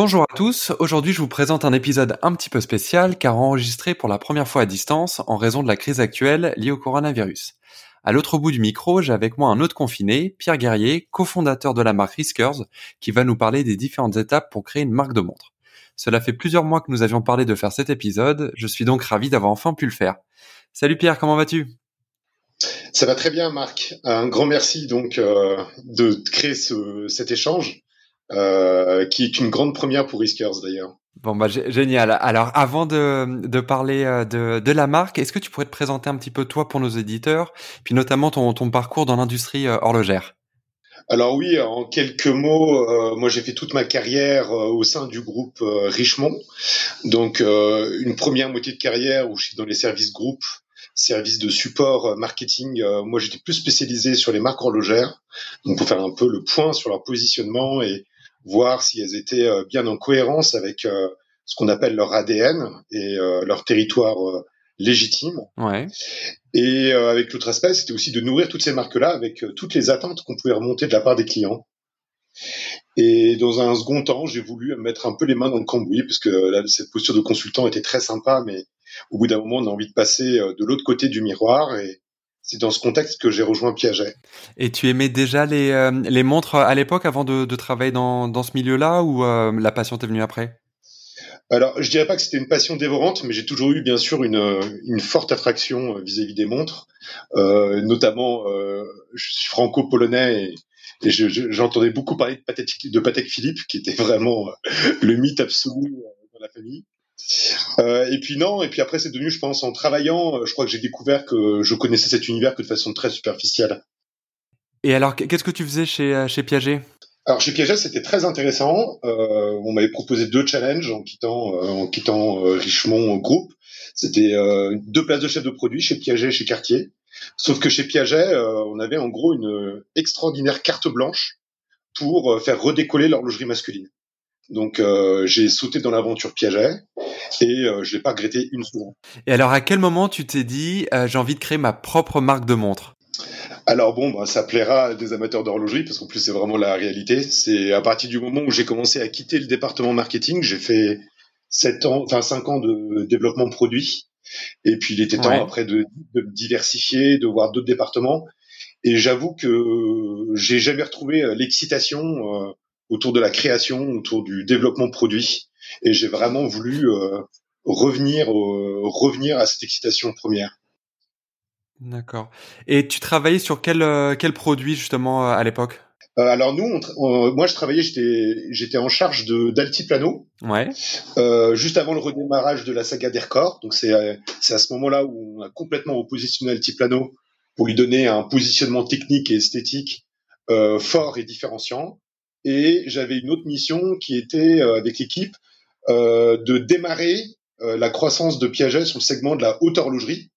Bonjour à tous, aujourd'hui je vous présente un épisode un petit peu spécial car enregistré pour la première fois à distance en raison de la crise actuelle liée au coronavirus. À l'autre bout du micro, j'ai avec moi un autre confiné, Pierre Guerrier, cofondateur de la marque Riskers, qui va nous parler des différentes étapes pour créer une marque de montre. Cela fait plusieurs mois que nous avions parlé de faire cet épisode, je suis donc ravi d'avoir enfin pu le faire. Salut Pierre, comment vas-tu? Ça va très bien Marc, un grand merci donc euh, de créer ce, cet échange. Euh, qui est une grande première pour Riskers d'ailleurs. Bon bah génial. Alors avant de, de parler euh, de, de la marque, est-ce que tu pourrais te présenter un petit peu toi pour nos éditeurs, puis notamment ton, ton parcours dans l'industrie euh, horlogère? Alors oui, en quelques mots, euh, moi j'ai fait toute ma carrière au sein du groupe Richemont. Donc une première moitié de carrière où je suis dans les services groupes, services de support marketing. moi j'étais plus spécialisé sur les marques horlogères, donc pour faire un peu le point sur leur positionnement et voir si elles étaient euh, bien en cohérence avec euh, ce qu'on appelle leur ADN et euh, leur territoire légitime. Ouais. Et avec l'autre aspect, c'était aussi de nourrir toutes ces marques-là avec toutes les attentes qu'on pouvait remonter de la part des clients. Et dans un second temps, j'ai voulu mettre un peu les mains dans le cambouis parce que là, cette posture de consultant était très sympa, mais au bout d'un moment, on a envie de passer de l'autre côté du miroir et c'est dans ce contexte que j'ai rejoint Piaget. Et tu aimais déjà les, euh, les montres à l'époque avant de, de travailler dans, dans ce milieu-là ou euh, la passion t'est venue après? Alors, je dirais pas que c'était une passion dévorante, mais j'ai toujours eu bien sûr une, une forte attraction euh, vis-à-vis des montres. Euh, notamment, je suis franco-polonais et, et j'entendais beaucoup parler de Patek, de Patek Philippe, qui était vraiment le mythe absolu dans la famille. Euh, et puis non, et puis après c'est devenu, je pense, en travaillant, euh, je crois que j'ai découvert que je connaissais cet univers que de façon très superficielle. Et alors, qu'est-ce que tu faisais chez, euh, chez Piaget? Alors chez Piaget, c'était très intéressant. Euh, on m'avait proposé deux challenges en quittant, euh, en quittant euh, Richemont Group. C'était deux places de chef de produit chez Piaget et chez Cartier. Sauf que chez Piaget, on avait en gros une extraordinaire carte blanche pour faire redécoller l'horlogerie masculine. Donc j'ai sauté dans l'aventure Piaget et euh, je l'ai pas regretté une seconde. Et alors, à quel moment tu t'es dit euh, j'ai envie de créer ma propre marque de montre? Alors bon, bah, ça plaira à des amateurs d'horlogerie parce qu'en plus c'est vraiment la réalité. C'est à partir du moment où j'ai commencé à quitter le département marketing, j'ai fait sept ans, enfin cinq ans de développement produit. Et puis il était temps après de, de diversifier, de voir d'autres départements. Et j'avoue que j'ai jamais retrouvé euh, l'excitation euh, autour de la création, autour du développement produit et j'ai vraiment voulu euh, revenir euh, revenir à cette excitation première. D'accord. Et tu travaillais sur quel euh, quel produit justement à l'époque? Alors nous, moi je travaillais, j'étais j'étais en charge de d'altiplano. Ouais. Euh, juste avant le redémarrage de la saga d'Aircore. Donc c'est c'est à ce moment-là où on a complètement repositionné Altiplano pour lui donner un positionnement technique et esthétique euh, fort et différenciant. Et j'avais une autre mission qui était avec l'équipe euh, de démarrer euh, la croissance de Piaget sur le segment de la haute horlogerie,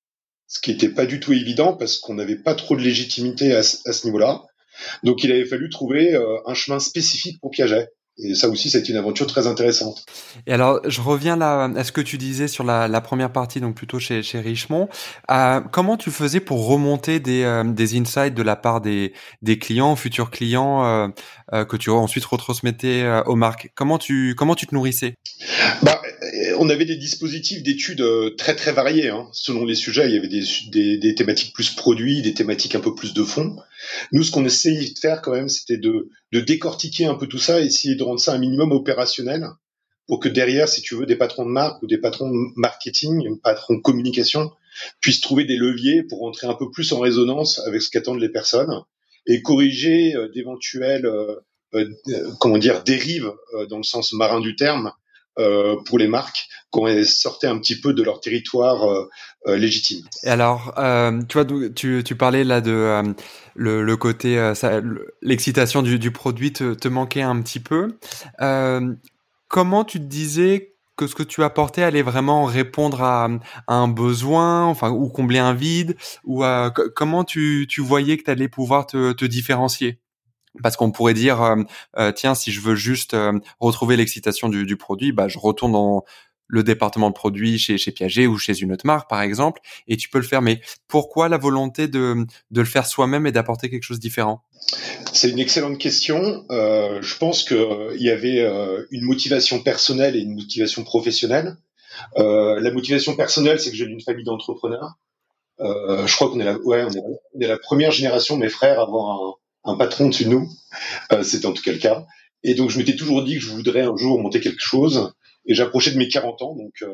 ce qui n'était pas du tout évident parce qu'on n'avait pas trop de légitimité à, ce niveau-là. Donc il avait fallu trouver euh, un chemin spécifique pour Piaget. Et ça aussi, c'est une aventure très intéressante. Et alors, je reviens là à ce que tu disais sur la, la première partie, donc plutôt chez, chez Richemont. Euh, comment tu faisais pour remonter des, euh, des insights de la part des, des clients, futurs clients, euh, que tu ensuite retransmettais aux marques? Comment tu comment tu te nourrissais? Bah, on avait des dispositifs d'études très très variés hein. selon les sujets. Il y avait des, des, des, thématiques plus produits, des thématiques un peu plus de fond. Nous, ce qu'on essayait de faire quand même, c'était de, de décortiquer un peu tout ça, essayer de rendre ça un minimum opérationnel pour que derrière, si tu veux, des patrons de marque ou des patrons de marketing, des patrons de communication puissent trouver des leviers pour rentrer un peu plus en résonance avec ce qu'attendent les personnes et corriger euh, d'éventuelles, euh, euh, comment dire, dérives dans le sens marin du terme euh, pour les marques quand elles sortaient un petit peu de leur territoire euh, euh légitime. Et alors, tu vois, tu, parlais là de le, côté, l'excitation du, du, produit te, manquait un petit peu. comment tu te disais que ce que tu apportais allait vraiment répondre à, un besoin, enfin ou combler un vide, ou comment tu, tu voyais que tu allais pouvoir te différencier? Parce qu'on pourrait dire euh, euh, tiens si je veux juste euh, retrouver l'excitation du, du, produit bah je retourne dans le département de produit chez Piaget ou chez une autre marque par exemple et tu peux le faire mais pourquoi la volonté de de le faire soi-même et d'apporter quelque chose de différent? C'est une excellente question. Je pense qu'il y avait une motivation personnelle et une motivation professionnelle. la motivation personnelle, c'est que j'ai une famille d'entrepreneurs. je crois qu'on est, la première génération, mes frères, à avoir un, un patron dessus de nous. Euh, C'était en tout cas le cas. Et donc je m'étais toujours dit que je voudrais un jour monter quelque chose. Et j'approchais de mes 40 ans, donc euh,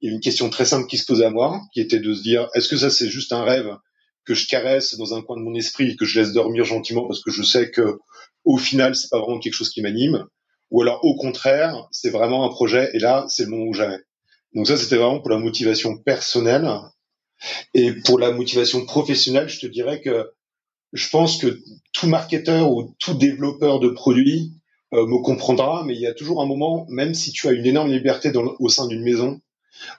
il y a une question très simple qui se posait à moi, qui était de se dire est-ce que ça c'est juste un rêve que je caresse dans un coin de mon esprit et que je laisse dormir gentiment parce que je sais que au final c'est pas vraiment quelque chose qui m'anime, ou alors au contraire c'est vraiment un projet et là c'est le moment où jamais. Donc ça c'était vraiment pour la motivation personnelle et pour la motivation professionnelle je te dirais que je pense que tout marketeur ou tout développeur de produits euh, me comprendra, mais il y a toujours un moment, même si tu as une énorme liberté dans, au sein d'une maison,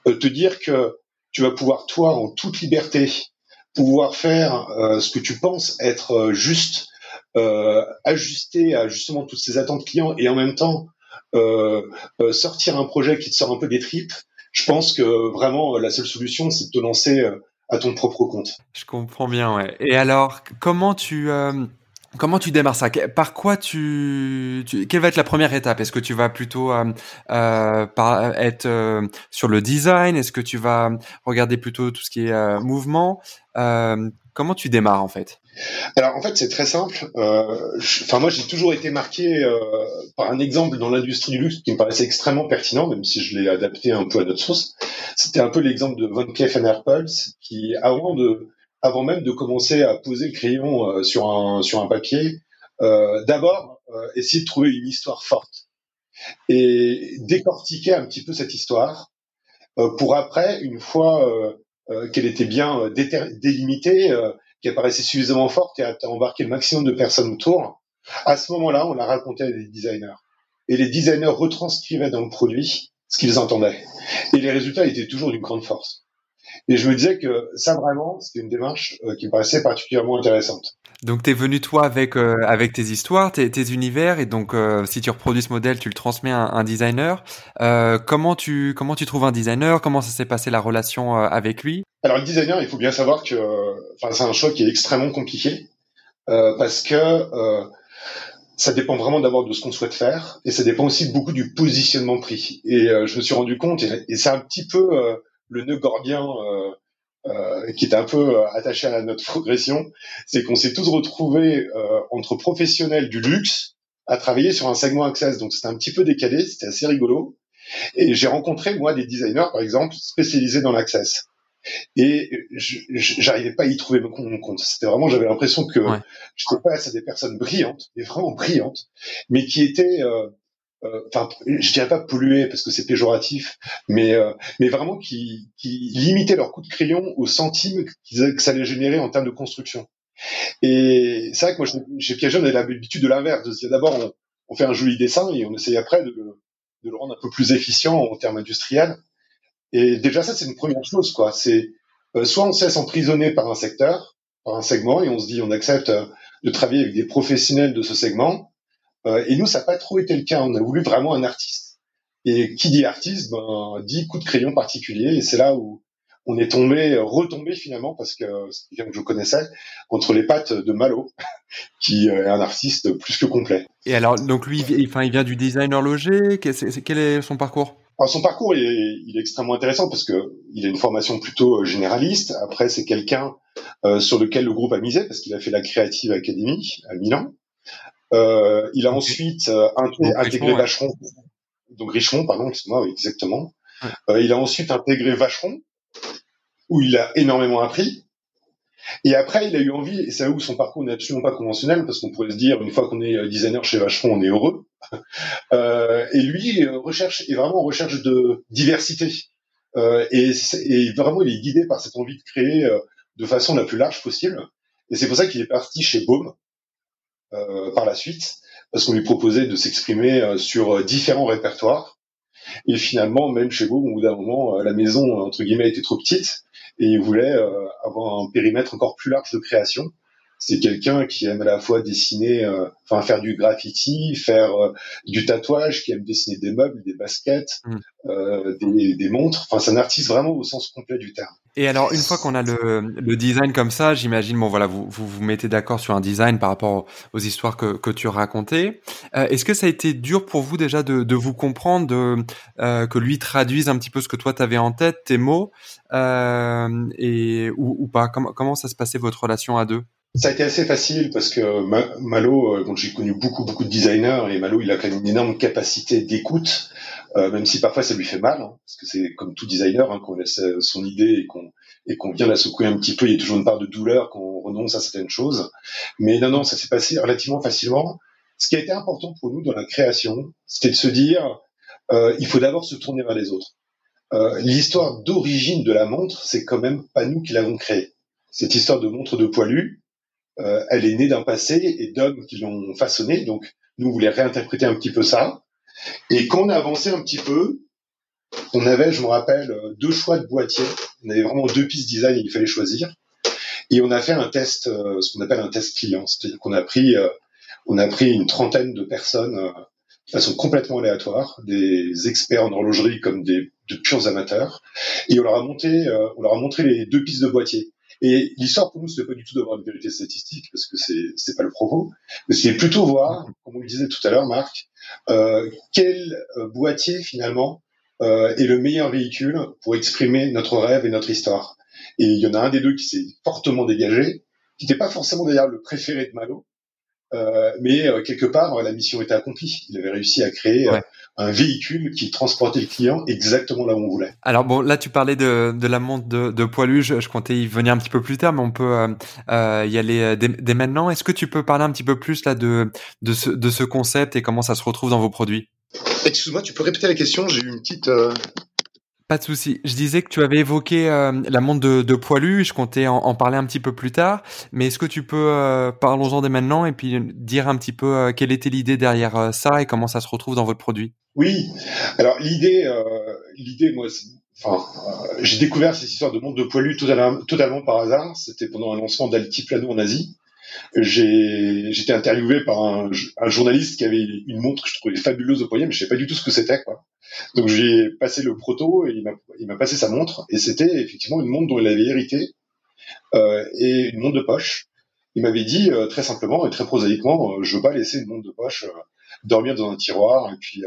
euh, te dire que tu vas pouvoir, toi, en toute liberté, pouvoir faire euh, ce que tu penses être juste, ajusté à justement toutes ces attentes clients et en même temps sortir un projet qui te sort un peu des tripes. Je pense que vraiment la seule solution, c'est de te lancer à ton propre compte. Je comprends bien, ouais. Et alors, comment tu euh, comment tu démarres ça? Par quoi tu, tu, Quelle va être la première étape? Est-ce que tu vas plutôt euh, euh par, être euh, sur le design? Est-ce que tu vas regarder plutôt tout ce qui est mouvement? Comment tu démarres en fait? Alors en fait c'est très simple. Euh, enfin moi j'ai toujours été marqué euh, par un exemple dans l'industrie du luxe qui me paraissait extrêmement pertinent, même si je l'ai adapté un peu à notre sauce. C'était un peu l'exemple de Van Cleef Arpels qui avant de avant même de commencer à poser le crayon euh, sur un papier, euh, d'abord euh, essayer de trouver une histoire forte et décortiquer un petit peu cette histoire pour après une fois qu'elle était bien délimitée, qu'elle paraissait suffisamment forte et à embarquer le maximum de personnes autour. À ce moment-là, on la racontait à des designers. Et les designers retranscrivaient dans le produit ce qu'ils entendaient. Et les résultats étaient toujours d'une grande force. Et je me disais que ça vraiment, c'était une démarche qui me paraissait particulièrement intéressante. Donc tu es venu toi avec euh, avec tes histoires, tes, tes univers et donc euh, si tu reproduis ce modèle, tu le transmets à un, designer. Euh, comment tu comment tu trouves un designer? Comment ça s'est passé la relation avec lui? Alors le designer, il faut bien savoir que c'est un choix qui est extrêmement compliqué parce que ça dépend vraiment d'abord de ce qu'on souhaite faire et ça dépend aussi beaucoup du positionnement pris. Et je me suis rendu compte et, et c'est un petit peu le nœud gordien euh, qui est un peu euh, attaché à notre progression, c'est qu'on s'est tous retrouvés euh, entre professionnels du luxe à travailler sur un segment Access. Donc c'était un petit peu décalé, c'était assez rigolo. Et j'ai rencontré moi des designers par exemple spécialisés dans l'Access. Et j'arrivais pas à y trouver mon compte. C'était vraiment, j'avais l'impression que ouais. j'étais face à des personnes brillantes, mais vraiment brillantes, mais qui étaient euh, euh, enfin, je dirais pas polluer parce que c'est péjoratif, mais euh, mais vraiment qui, qui limitaient leur coup de crayon au centime que ça allait générer en termes de construction. Et c'est vrai que moi, chez Piaget, on a l'habitude de l'inverse, de se dire d'abord on, fait un joli dessin et on essaye après de, de, le rendre un peu plus efficient en termes industriels. Et déjà ça, c'est une première chose, quoi. C'est euh, soit on se laisse emprisonner par un secteur, par un segment, et on se dit on accepte de travailler avec des professionnels de ce segment, euh, et nous, ça n'a pas trop été le cas. On a voulu vraiment un artiste. Et qui dit artiste, ben, dit coup de crayon particulier. Et c'est là où on est tombé, retombé finalement, parce que c'est quelqu'un que je connaissais, entre les pattes de Malo, qui est un artiste plus que complet. Et alors, donc lui, il, enfin, il vient du design horloger. Quel est son parcours? Alors son parcours il est, il est, extrêmement intéressant parce que il a une formation plutôt euh, généraliste. Après c'est quelqu'un euh, sur lequel le groupe a misé parce qu'il a fait la Creative Academy à Milan. Euh, il a ensuite euh, intégré Vacheron, donc Richemont, pardon, excuse-moi, oui, exactement. Euh, il a ensuite intégré Vacheron, où il a énormément appris. Et après, il a eu envie, et c'est là où son parcours n'est absolument pas conventionnel, parce qu'on pourrait se dire, une fois qu'on est designer chez Vacheron, on est heureux. Euh, et lui recherche, est vraiment en recherche de diversité. Euh, et, et, vraiment, il est guidé par cette envie de créer de façon la plus large possible. Et c'est pour ça qu'il est parti chez Baume, euh, par la suite, parce qu'on lui proposait de s'exprimer euh, sur euh, différents répertoires. Et finalement, même chez vous, au bout d'un moment, la maison entre guillemets était trop petite et il voulait avoir un périmètre encore plus large de création c'est quelqu'un qui aime à la fois dessiner, euh, enfin faire du graffiti, faire euh, du tatouage, qui aime dessiner des meubles, des baskets, mm. euh, des, des, montres. Enfin, c'est un artiste vraiment au sens complet du terme. Et alors, une fois qu'on a le, le, design comme ça, j'imagine, bon voilà, vous vous, vous mettez d'accord sur un design par rapport aux histoires que, que tu racontais. Est-ce que ça a été dur pour vous déjà de, de vous comprendre, de, que lui traduise un petit peu ce que toi t'avais en tête, tes mots, et ou, ou pas? Comment, comment ça se passait votre relation à deux? Ça a été assez facile parce que Malo, euh, j'ai connu beaucoup beaucoup de designers et Malo, il a quand même une énorme capacité d'écoute, euh, même si parfois ça lui fait mal, hein, parce que c'est comme tout designer, hein, qu'on laisse euh, son idée et qu'on et qu'on vient la secouer un petit peu, il y a toujours une part de douleur qu'on renonce à certaines choses. Mais non, non, ça s'est passé relativement facilement. Ce qui a été important pour nous dans la création, c'était de se dire, euh, il faut d'abord se tourner vers les autres. Euh, L'histoire d'origine de la montre, c'est quand même pas nous qui l'avons créée. Cette histoire de montre de poilu, euh, elle est née d'un passé et d'hommes qui l'ont façonnée. Donc, nous, on voulait réinterpréter un petit peu ça. Et quand on a avancé un petit peu, on avait, je me rappelle, deux choix de boîtiers. On avait vraiment deux pistes design il fallait choisir. Et on a fait un test, euh, ce qu'on appelle un test client. C'est-à-dire qu'on a pris, euh, on a pris une trentaine de personnes de façon complètement aléatoire, des experts en horlogerie comme des de purs amateurs, et on leur a monté, on leur a montré les deux pistes de boîtiers. Et l'histoire pour nous, c'était pas du tout d'avoir une vérité statistique, parce que c'est c'est pas le propos, mais c'est plutôt voir, comme on le disait tout à l'heure, Marc, euh, quel euh, boîtier finalement euh, est le meilleur véhicule pour exprimer notre rêve et notre histoire. Et il y en a un des deux qui s'est fortement dégagé, qui n'était pas forcément d'ailleurs le préféré de Malo, mais euh, quelque part, la mission était accomplie. Il avait réussi à créer euh, un véhicule qui transportait le client exactement là où on voulait. Alors bon, là tu parlais de, de la montre de, de poilu, je, je, comptais y venir un petit peu plus tard, mais on peut euh, y aller dès, dès maintenant. Est-ce que tu peux parler un petit peu plus là de, de, ce, de ce concept et comment ça se retrouve dans vos produits? Excuse-moi, tu peux répéter la question? J'ai eu une petite... Pas de souci. Je disais que tu avais évoqué euh, la montre de, de, poilu. Je comptais en, parler un petit peu plus tard. Mais est-ce que tu peux, euh, parlons-en dès maintenant et puis dire un petit peu euh, quelle était l'idée derrière ça et comment ça se retrouve dans votre produit? Oui. Alors l'idée, l'idée, moi, j'ai découvert cette histoire de montre de poilu totalement, totalement par hasard. C'était pendant un lancement d'Altiplano en Asie. J'ai, j'étais interviewé par un, journaliste qui avait une montre que je trouvais fabuleuse au poignet, mais je sais pas du tout ce que c'était, quoi. Donc j'ai passé le proto et il m'a passé sa montre et c'était effectivement une montre dont il avait hérité euh, et une montre de poche. Il m'avait dit euh, très simplement et très prosaïquement, euh, je veux pas laisser une montre de poche euh, dormir dans un tiroir et puis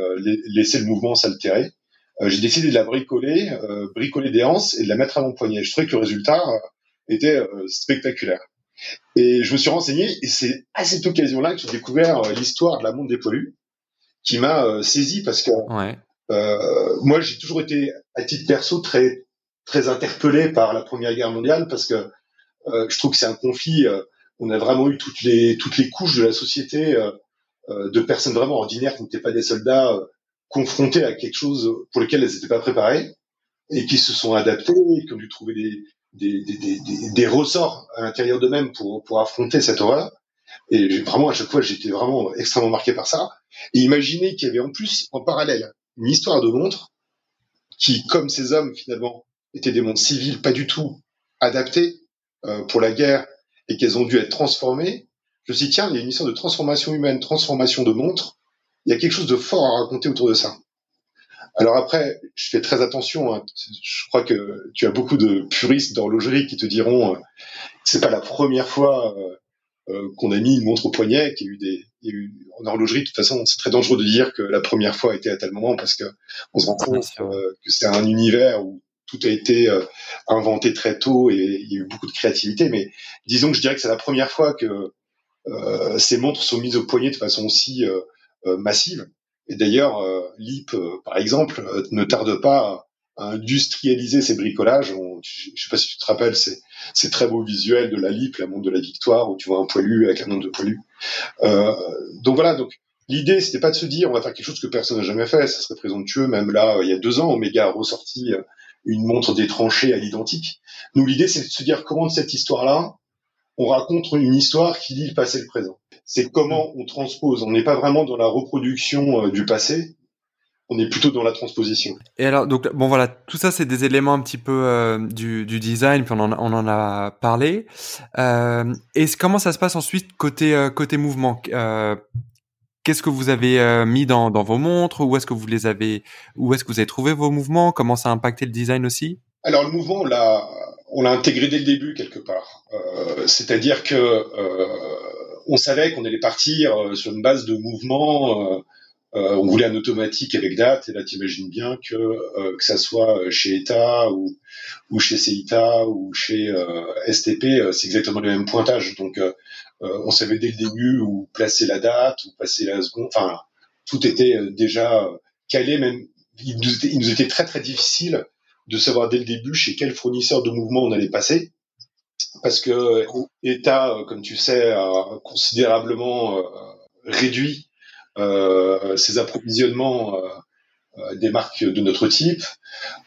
laisser le mouvement s'altérer. j'ai décidé de la bricoler, bricoler des anses et de la mettre à mon poignet. Je trouvais que le résultat était spectaculaire. Et je me suis renseigné et c'est à cette occasion-là que j'ai découvert l'histoire de la montre des poilus qui m'a saisi parce que ouais. Euh, moi, j'ai toujours été, à titre perso, très très interpellé par la Première Guerre mondiale parce que euh, je trouve que c'est un conflit. Euh, on a vraiment eu toutes les toutes les couches de la société de personnes vraiment ordinaires qui n'étaient pas des soldats confrontés à quelque chose pour lequel elles n'étaient pas préparées et qui se sont adaptées, qui ont dû trouver des, des, des, des, des ressorts à l'intérieur d'eux-mêmes pour, pour affronter cette horreur. Et vraiment, à chaque fois, j'étais vraiment extrêmement marqué par ça. Et imaginez qu'il y avait en plus, en parallèle, une histoire de montre qui, comme ces hommes finalement, étaient des montres civiles pas du tout adaptées euh, pour la guerre et qu'elles ont dû être transformées, je me suis dit, tiens, il y a une histoire de transformation humaine, transformation de montres, il y a quelque chose de fort à raconter autour de ça. Alors après, je fais très attention. Hein. Je crois que tu as beaucoup de puristes d'horlogerie qui te diront euh, c'est pas la première fois euh, euh, qu'on a mis une montre au poignet, qu'il y a eu des, il y a eu, en horlogerie, de toute façon, c'est très dangereux de dire que la première fois a été à tel moment parce que on se rend compte euh, que c'est un univers où tout a été inventé très tôt et il y a eu beaucoup de créativité. Mais disons que je dirais que c'est la première fois que ces montres sont mises au poignet de façon aussi massive. Et d'ailleurs, LIP, par exemple, ne tarde pas industrialiser ces bricolages. je, je sais pas si tu te rappelles, c'est ces très beaux visuels de la LIP, la montre de la victoire, où tu vois un poilu avec un montre de poilu. Euh, donc voilà, donc l'idée c'était pas de se dire on va faire quelque chose que personne n'a jamais fait, ça serait présomptueux. Même là, il y a deux ans, Omega a ressorti euh, une montre des tranchées à l'identique. Nous l'idée c'est de se dire comment de cette histoire-là, on raconte une histoire qui lie le passé et le présent. C'est comment on transpose. On n'est pas vraiment dans la reproduction euh, du passé, on est plutôt dans la transposition. Et alors, donc bon voilà, tout ça c'est des éléments un petit peu euh, du, du, design, puis on en, on en a parlé. Euh, et comment ça se passe ensuite côté euh, côté mouvement? Euh, Qu'est-ce que vous avez euh, mis dans, dans vos montres? Où est-ce que vous les avez Où est-ce que vous avez trouvé vos mouvements? Comment ça a impacté le design aussi? Alors le mouvement, on l'a on l'a intégré dès le début quelque part. C'est-à-dire que on savait qu'on allait partir sur une base de mouvement euh, on voulait un automatique avec date, et là t'imagines bien que euh, que ça soit chez ETA ou, ou chez CETA ou chez euh, STP, c'est exactement le même pointage. Donc on savait dès le début où placer la date, où passer la seconde, enfin tout était déjà calé, même. Il nous, était, il nous était très très difficile de savoir dès le début chez quel fournisseur de mouvement on allait passer parce que ETA, comme tu sais, a considérablement réduit euh, ces approvisionnements euh, euh, des marques de notre type.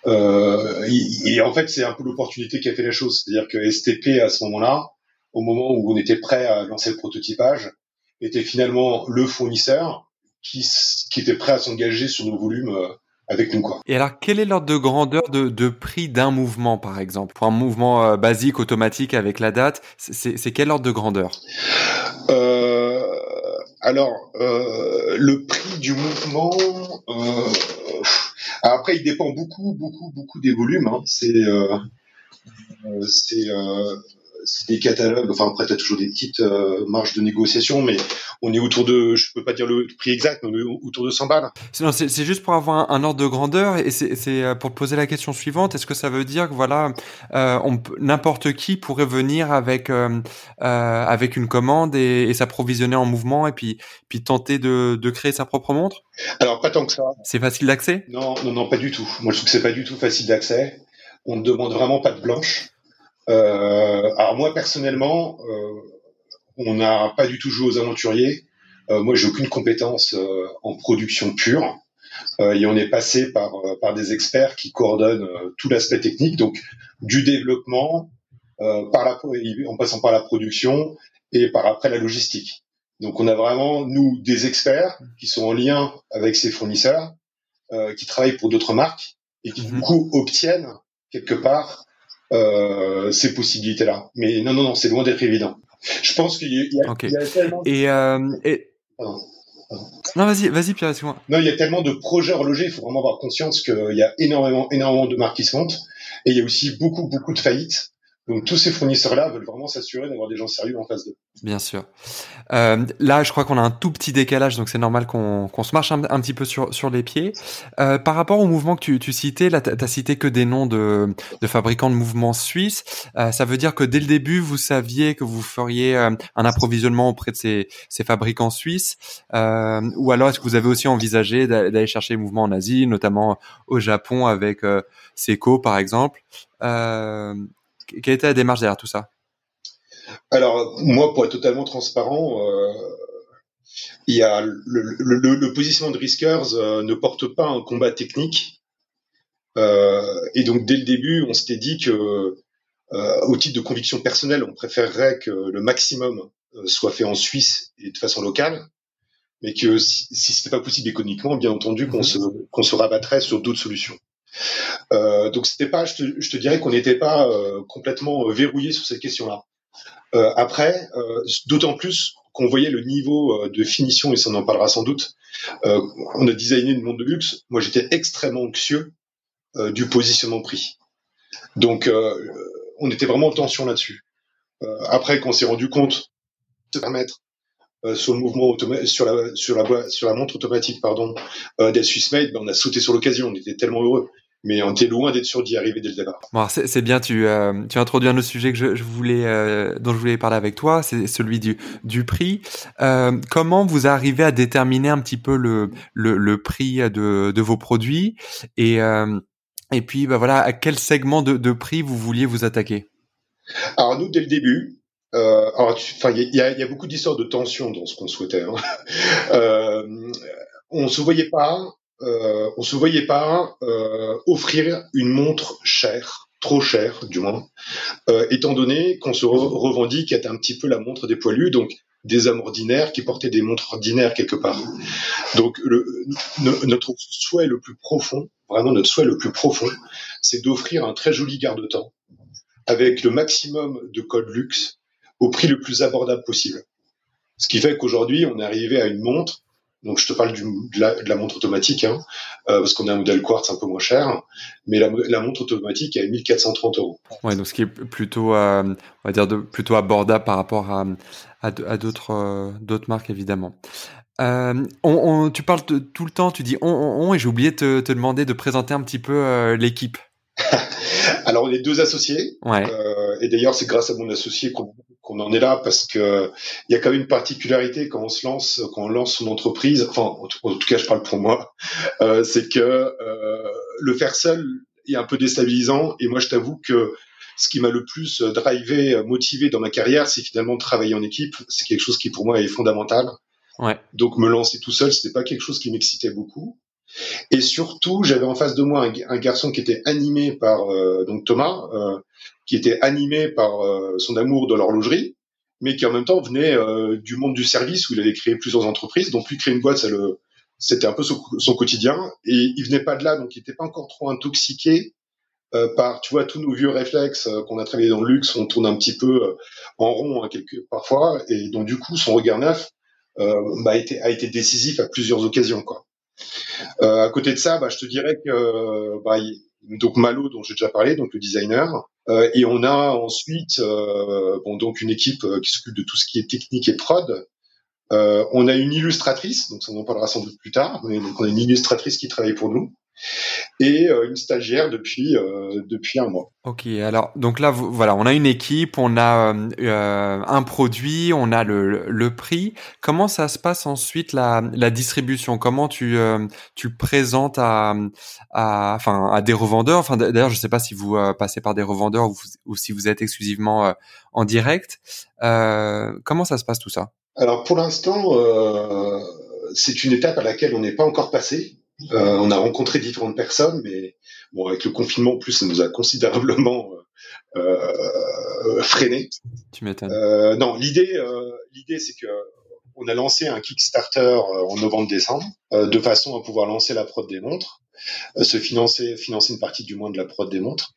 et en fait, c'est un peu l'opportunité qui a fait la chose. C'est-à-dire que STP, à ce moment-là, au moment où on était prêt à lancer le prototypage, était finalement le fournisseur qui, qui était prêt à s'engager sur nos volumes avec nous. Quoi. Et alors, quel est l'ordre de grandeur de, de prix d'un mouvement, par exemple? Pour un mouvement basique, automatique, avec la date, c'est quel ordre de grandeur? Euh, alors, euh, le prix du mouvement, euh, après, il dépend beaucoup, beaucoup, beaucoup des volumes. Hein. C'est, euh, c'est, c'est des catalogues. Enfin, après, tu as toujours des petites euh, marges de négociation, mais on est autour de, je peux pas dire le prix exact, mais on est autour de 100 balles. C'est juste pour avoir un, ordre de grandeur et c'est euh, pour te poser la question suivante. Est-ce que ça veut dire que voilà, euh, n'importe qui pourrait venir avec euh, avec une commande et, et s'approvisionner en mouvement et puis puis tenter de, de créer sa propre montre? Alors pas tant que ça. C'est facile d'accès? Non, non, non, pas du tout. Moi, je trouve que c'est pas du tout facile d'accès. On ne demande vraiment pas de blanche. Euh, alors moi personnellement, euh, on n'a pas du tout joué aux aventuriers. Euh, moi, j'ai aucune compétence en production pure. et on est passé par, par des experts qui coordonnent tout l'aspect technique, donc du développement, par la, en passant par la production et par après la logistique. Donc on a vraiment, nous, des experts qui sont en lien avec ces fournisseurs, qui travaillent pour d'autres marques et qui du mhm. coup obtiennent quelque part euh, ces possibilités-là. Mais non, non, non, c'est loin d'être évident. Je pense qu'il y, a, il y a tellement... Et, euh, et... Non, vas-y, vas-y, Pierre, excuse-moi. Non, il y a tellement de projets horlogers, il faut vraiment avoir conscience qu'il y a énormément, énormément de marques qui se montent, et il y a aussi beaucoup, beaucoup de faillites. Donc tous ces fournisseurs-là veulent vraiment s'assurer d'avoir des gens sérieux en face d'eux. Bien sûr. Euh, là, je crois qu'on a un tout petit décalage, donc c'est normal qu'on se marche un, petit peu sur, sur les pieds. Euh, par rapport au mouvement que tu, tu citais, là, tu cité que des noms de, de fabricants de mouvements suisses. Euh, ça veut dire que dès le début, vous saviez que vous feriez euh, un approvisionnement auprès de ces, ces fabricants suisses, euh, ou alors est-ce que vous avez aussi envisagé d'aller chercher des mouvements en Asie, notamment au Japon avec euh, Seiko par exemple? Quelle était la démarche derrière tout ça? Alors, moi, pour être totalement transparent, euh, il y a le, positionnement de Riskers euh, ne porte pas un combat technique. Euh, et donc, dès le début, on s'était dit que, au titre de conviction personnelle, on préférerait que le maximum soit fait en Suisse et de façon locale, mais que si, si c'était pas possible économiquement, bien entendu, qu'on mhm. se, qu'on se rabattrait sur d'autres solutions. Euh, donc c'était pas, je te, je te dirais qu'on n'était pas euh, complètement euh, verrouillé sur cette question-là. Euh, après, euh, d'autant plus qu'on voyait le niveau de finition, et ça on en parlera sans doute. on a designé une montre de luxe. Moi, j'étais extrêmement anxieux du positionnement prix. Donc, on était vraiment en tension là-dessus. après, qu'on s'est rendu compte de permettre sur le mouvement sur la sur la sur la montre automatique pardon euh, d'être Swiss made ben, on a sauté sur l'occasion on était tellement heureux mais on était loin d'être sûr d'y arriver dès le départ. Bon, c'est bien, tu, euh, tu as introduit un autre sujet que je, je voulais, euh, dont je voulais parler avec toi, c'est celui du, du prix. Euh, comment vous arrivez à déterminer un petit peu le, le, le prix de, de vos produits et, euh, et puis bah voilà, à quel segment de, de prix vous vouliez vous attaquer? Alors nous, dès le début, euh, enfin, il y a, y a, beaucoup d'histoires de tension dans ce qu'on souhaitait. Hein. Euh, on se voyait pas euh, on se voyait pas euh, offrir une montre chère, trop chère du moins, euh, étant donné qu'on se revendique être un petit peu la montre des poilus. Donc des hommes ordinaires qui portaient des montres ordinaires quelque part. Donc notre souhait le plus profond, vraiment notre souhait le plus profond, c'est d'offrir un très joli garde-temps avec le maximum de code luxe au prix le plus abordable possible. Ce qui fait qu'aujourd'hui, on est arrivé à une montre. Donc, je te parle du, de, la, montre automatique, hein, euh, parce qu'on a un modèle quartz un peu moins cher, mais la, montre automatique est à 1430 euros. Ouais, donc ce qui est plutôt, euh, on va dire, de, plutôt abordable par rapport à, à, d'autres, euh, d'autres marques évidemment. On, on, tu parles tout le temps, tu dis on, on, on et j'ai oublié de te, te, demander de présenter un petit peu l'équipe. Alors, on est deux associés. Ouais. Et d'ailleurs, c'est grâce à mon associé qu'on en est là parce que il y a quand même une particularité quand on se lance, quand on lance son entreprise. Enfin, en tout, cas, je parle pour moi. Euh, c'est que euh, le faire seul est un peu déstabilisant. Et moi, je t'avoue que ce qui m'a le plus drivé, motivé dans ma carrière, c'est finalement de travailler en équipe. C'est quelque chose qui pour moi est fondamental. Ouais. Donc me lancer tout seul, c'était pas quelque chose qui m'excitait beaucoup. Et surtout, j'avais en face de moi un, garçon qui était animé par euh, donc Thomas, euh, qui était animé par euh, son amour de l'horlogerie, mais qui en même temps venait du monde du service où il avait créé plusieurs entreprises. Donc lui créer une boîte, c'était un peu son, quotidien. Et il venait pas de là, donc il n'était pas encore trop intoxiqué par, tu vois, tous nos vieux réflexes qu'on a travaillé dans le luxe, on tourne un petit peu en rond hein, parfois, et donc du coup son regard neuf bah, a, été, décisif à plusieurs occasions. Euh, à côté de ça, bah, je te dirais que bah, donc Malo dont j'ai déjà parlé, donc le designer, euh, et on a ensuite euh, donc une équipe qui s'occupe de tout ce qui est technique et prod. On a une illustratrice, donc ça on en parlera sans doute plus tard, mais donc on a une illustratrice qui travaille pour nous et euh, une stagiaire depuis euh, depuis un mois. Ok, alors donc là voilà, on a une équipe, on a euh, un produit, on a le, le, prix. Comment ça se passe ensuite la, la distribution? Comment tu tu présentes à, à enfin à des revendeurs? Enfin d'ailleurs, je sais pas si vous passez par des revendeurs ou, ou, si vous êtes exclusivement en direct. comment ça se passe tout ça? Alors pour l'instant, c'est une étape à laquelle on n'est pas encore passé. Euh, on a rencontré différentes personnes, mais bon, avec le confinement, en plus, ça nous a considérablement euh, euh freiné. Tu m'étonnes. Euh, non, l'idée, l'idée, c'est que on a lancé un Kickstarter en novembre-décembre, de façon à pouvoir lancer la prod des montres, se financer, financer une partie du moins de la prod des montres.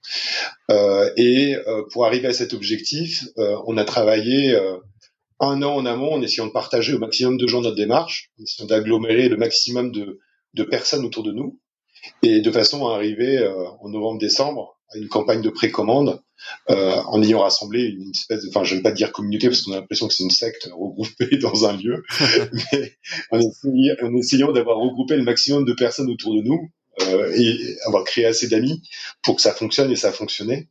et pour arriver à cet objectif, on a travaillé un an en amont en essayant de partager au maximum de gens notre démarche, en essayant d'agglomérer le maximum de, de personnes autour de nous, et de façon à arriver euh, en novembre-décembre à une campagne de précommande euh, en ayant rassemblé une espèce de, enfin, je ne vais pas dire communauté parce qu'on a l'impression que c'est une secte regroupée dans un lieu, mais en essayant, d'avoir regroupé le maximum de personnes autour de nous euh, et avoir créé assez d'amis pour que ça fonctionne et ça a fonctionné.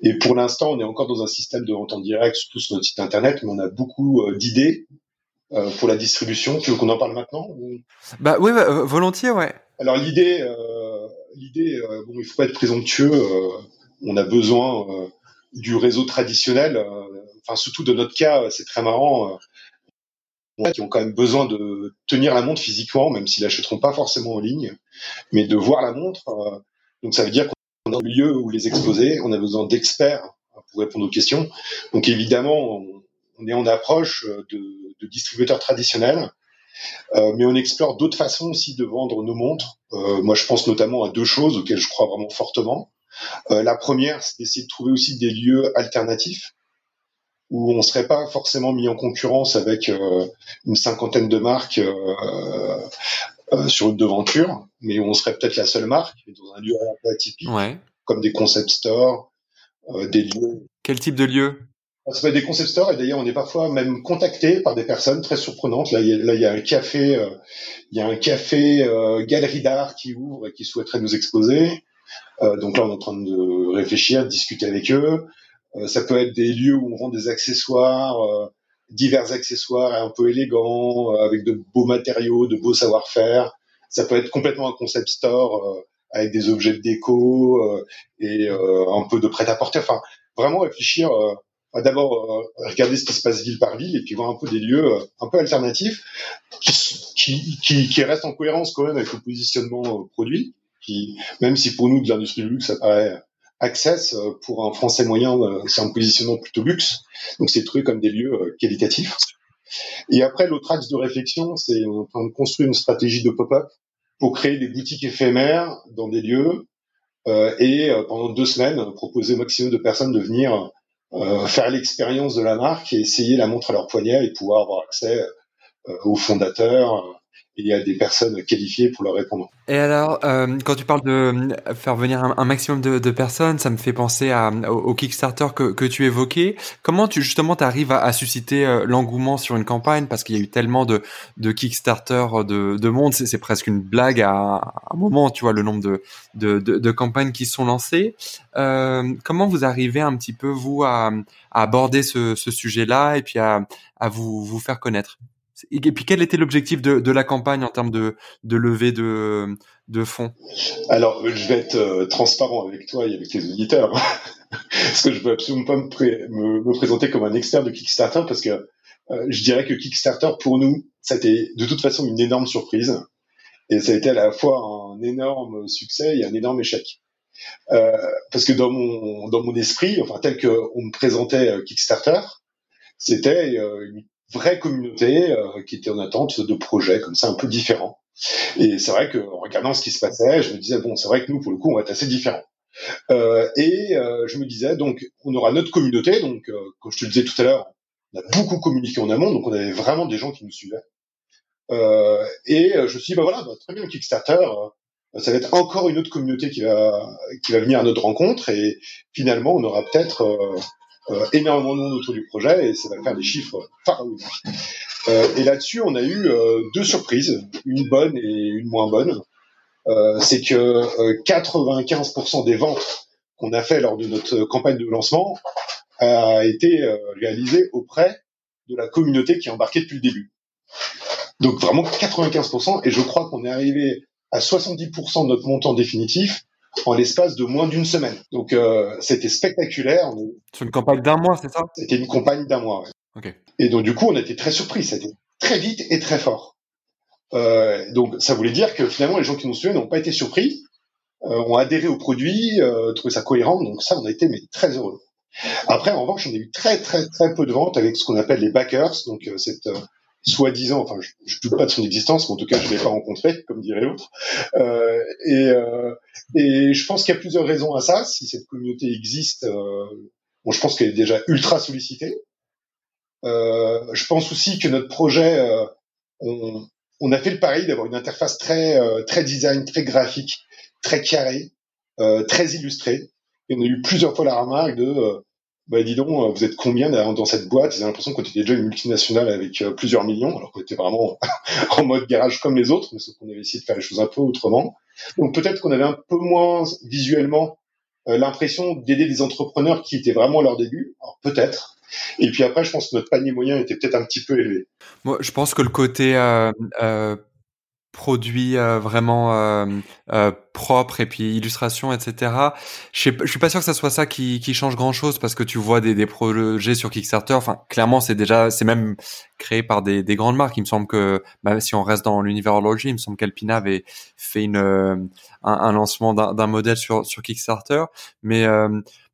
Et pour l'instant, on est encore dans un système de vente en direct, surtout sur notre site internet, mais on a beaucoup euh, d'idées euh, pour la distribution. Tu veux qu'on en parle maintenant Bah oui, bah, euh, volontiers, ouais. Alors l'idée, euh, l'idée, bon, il faut pas être présomptueux. on a besoin du réseau traditionnel. Enfin, surtout de notre cas, c'est très marrant. qui ont quand même besoin de tenir la montre physiquement, même s'ils l'achèteront pas forcément en ligne, mais de voir la montre. donc ça veut dire qu'on a un lieu où les exposer. On a besoin d'experts pour répondre aux questions. Donc évidemment, on est en approche de, distributeurs traditionnels, euh, mais on explore d'autres façons aussi de vendre nos montres. Euh, moi, je pense notamment à deux choses auxquelles je crois vraiment fortement. Euh, la première, c'est d'essayer de trouver aussi des lieux alternatifs où on ne serait pas forcément mis en concurrence avec une cinquantaine de marques sur une devanture, mais où on serait peut-être la seule marque dans un lieu un peu atypique, ouais. comme des concept stores, des lieux. Quel type de lieu? Ça peut être des concept stores et d'ailleurs on est parfois même contacté par des personnes très surprenantes. Là, il y a, là, il y a un café, euh, il y a un café euh, galerie d'art qui ouvre et qui souhaiterait nous exposer. Euh, donc là, on est en train de réfléchir, de discuter avec eux. Euh, ça peut être des lieux où on vend des accessoires, euh, divers accessoires un peu élégants, avec de beaux matériaux, de beaux savoir-faire. Ça peut être complètement un concept store avec des objets de déco et un peu de prêt-à-porter. Enfin, vraiment réfléchir d'abord euh, regarder ce qui se passe ville par ville et puis voir un peu des lieux euh, un peu alternatifs qui, qui, qui, restent en cohérence quand même avec le positionnement euh, produit, qui, même si pour nous de l'industrie du luxe ça paraît access pour un français moyen c'est un positionnement plutôt luxe. Donc c'est trouvé comme des lieux qualitatifs. Et après, l'autre axe de réflexion, c'est on de construire une stratégie de pop-up pour créer des boutiques éphémères dans des lieux euh, et euh, pendant deux semaines proposer au maximum de personnes de venir euh, faire l'expérience de la marque et essayer la montre à leur poignet et pouvoir avoir accès aux fondateurs, il y a des personnes qualifiées pour leur répondre. Et alors, euh, quand tu parles de euh, faire venir un, maximum de, personnes, ça me fait penser à, au, Kickstarter que, tu évoquais. Comment tu justement arrives à, à, susciter euh, l'engouement sur une campagne? Parce qu'il y a eu tellement de, de Kickstarter de, de monde, c'est presque une blague à, un moment, tu vois, le nombre de, campagnes qui sont lancées. Euh, comment vous arrivez un petit peu vous à, aborder ce, sujet-là et puis à, vous faire connaître? Et puis quel était l'objectif de, la campagne en termes de, levée de, fonds? Alors, je vais être euh, transparent avec toi et avec les auditeurs, parce que je veux absolument pas me, présenter comme un expert de Kickstarter, parce que euh, je dirais que Kickstarter, pour nous, été de toute façon une énorme surprise, et ça a été à la fois un énorme succès et un énorme échec. Euh, parce que dans mon, dans mon esprit, enfin tel qu'on me présentait Kickstarter, c'était une vraie communauté euh, qui était en attente de projets comme ça un peu différents. Et c'est vrai qu'en regardant ce qui se passait, je me disais bon, c'est vrai que nous pour le coup on va être assez différents. Euh, et euh, je me disais donc on aura notre communauté, donc euh, comme je te le disais tout à l'heure, on a beaucoup communiqué en amont, donc on avait vraiment des gens qui nous suivaient. Euh, et je me suis dit bah voilà, bah, très bien Kickstarter, ça va être encore une autre communauté qui va qui va venir à notre rencontre et finalement on aura peut-être euh, énormément de monde autour du projet et ça va faire des chiffres faramineux. Euh, et là-dessus, on a eu euh, deux surprises, une bonne et une moins bonne. c'est que 95% des ventes qu'on a fait lors de notre campagne de lancement a été réalisée auprès de la communauté qui est embarquée depuis le début. Donc vraiment 95%, et je crois qu'on est arrivé à 70% de notre montant définitif en l'espace de moins d'une semaine. Donc euh, c'était spectaculaire. C'est une campagne d'un mois, c'est ça? C'était une campagne d'un mois. Ouais. Et donc du coup, on a été très surpris. C'était très vite et très fort. Euh, donc ça voulait dire que finalement, les gens qui nous suivaient n'ont pas été surpris, euh, ont adhéré au produit, euh, trouvé ça cohérent. Donc ça, on a été mais très heureux. Après, en revanche, on a eu très très très peu de ventes avec ce qu'on appelle les backers, donc euh, cette euh, soi-disant, enfin, je, je doute pas de son existence, mais en tout cas, je l'ai pas rencontré, comme dirait l'autre. Euh, et, euh, et je pense qu'il y a plusieurs raisons à ça. Si cette communauté existe, euh, bon, je pense qu'elle est déjà ultra sollicitée. Euh, je pense aussi que notre projet, euh, on, on, a fait le pari d'avoir une interface très euh, très design, très graphique, très carrée, très illustrée. Et on a eu plusieurs fois la remarque de bah dis donc, vous êtes combien dans cette boîte? J'ai l'impression qu'on était déjà une multinationale avec euh, plusieurs millions, alors qu'on était vraiment en mode garage comme les autres, mais sauf qu'on avait essayé de faire les choses un peu autrement. Donc peut-être qu'on avait un peu moins visuellement euh, l'impression d'aider des entrepreneurs qui étaient vraiment à leur début. Alors peut-être. Et puis après, je pense que notre panier moyen était peut-être un petit peu élevé. Moi, je pense que le côté euh, euh, produit euh, vraiment euh, propre et puis illustration etc je, suis pas sûr que ça soit ça qui, change grand chose parce que tu vois des, projets sur Kickstarter. Enfin clairement c'est déjà c'est même créé par des, des grandes marques. Il me semble que bah, si on reste dans l'univers horloger il me semble qu'Alpina avait fait une un, un lancement d'un modèle sur sur Kickstarter. Mais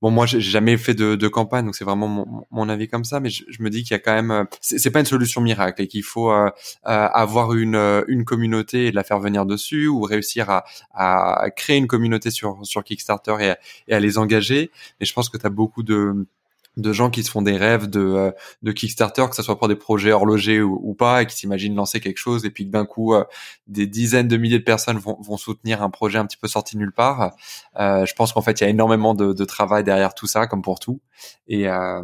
Bon, moi, j'ai jamais fait de, campagne, donc c'est vraiment mon, avis comme ça. Mais je, me dis qu'il y a quand même, euh, c'est pas une solution miracle et qu'il faut euh, euh, avoir une, une communauté et la faire venir dessus ou réussir à créer une communauté sur sur Kickstarter et et à les engager. Mais je pense que tu as beaucoup de de gens qui se font des rêves de, euh, de Kickstarter, que ce soit pour des projets horlogers ou, ou pas, et qui s'imaginent lancer quelque chose, et puis que d'un coup, euh, des dizaines de milliers de personnes vont, vont, soutenir un projet un petit peu sorti nulle part. Euh, je pense qu'en fait, il y a énormément de, de, travail derrière tout ça, comme pour tout. Et, euh,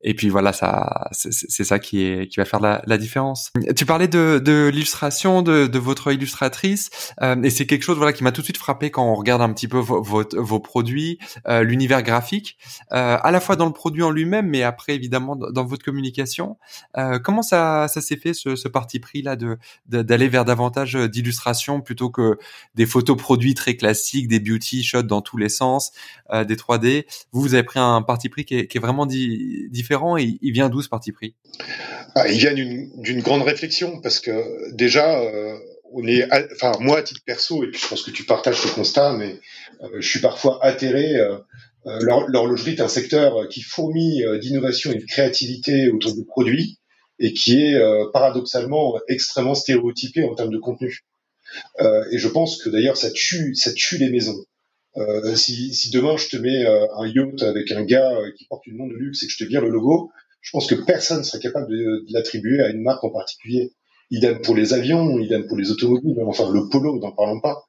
et puis voilà, ça, c'est ça qui est qui va faire la, la différence. Tu parlais de, de l'illustration de, de votre illustratrice, euh, et c'est quelque chose voilà qui m'a tout de suite frappé quand on regarde un petit peu vos, vos, produits, euh, l'univers graphique, euh, à la fois dans le produit en lui-même, mais après évidemment dans, votre communication. Euh, comment ça ça s'est fait ce, ce parti pris là de d'aller vers davantage d'illustration plutôt que des photos produits très classiques, des beauty shots dans tous les sens, euh, des 3D. Vous vous avez pris un parti pris qui est, qui est vraiment différent et il vient d'où ce parti pris? Ah, Il vient d'une grande réflexion parce que déjà, euh, on est, enfin moi à titre perso, et puis je pense que tu partages ce constat, mais euh, je suis parfois atterré. Euh, l'horlogerie est un secteur qui fourmille d'innovation et de créativité autour du produit, et qui est paradoxalement extrêmement stéréotypé en termes de contenu. et je pense que d'ailleurs ça tue, ça tue les maisons. Euh, si, si, demain je te mets euh, un yacht avec un gars euh, qui porte une nom de luxe et que je te vire le logo, je pense que personne serait capable de, de l'attribuer à une marque en particulier. Idem pour les avions, idem pour les automobiles, enfin le polo, n'en parlons pas.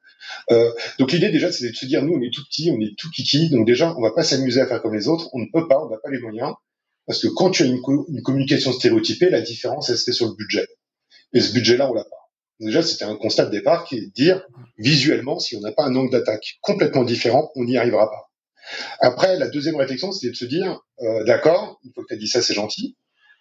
Euh, donc l'idée déjà, c'est de se dire, nous, on est tout petit, on est tout kiki, donc déjà, on va pas s'amuser à faire comme les autres, on ne peut pas, on n'a pas les moyens, parce que quand tu as une, une communication stéréotypée, la différence, elle se fait sur le budget. Et ce budget-là, on l'a pas. Déjà, c'était un constat de départ qui est de dire, visuellement, si on n'a pas un angle d'attaque complètement différent, on n'y arrivera pas. Après, la deuxième réflexion, c'était de se dire, euh, d'accord, une fois que tu as dit ça, c'est gentil.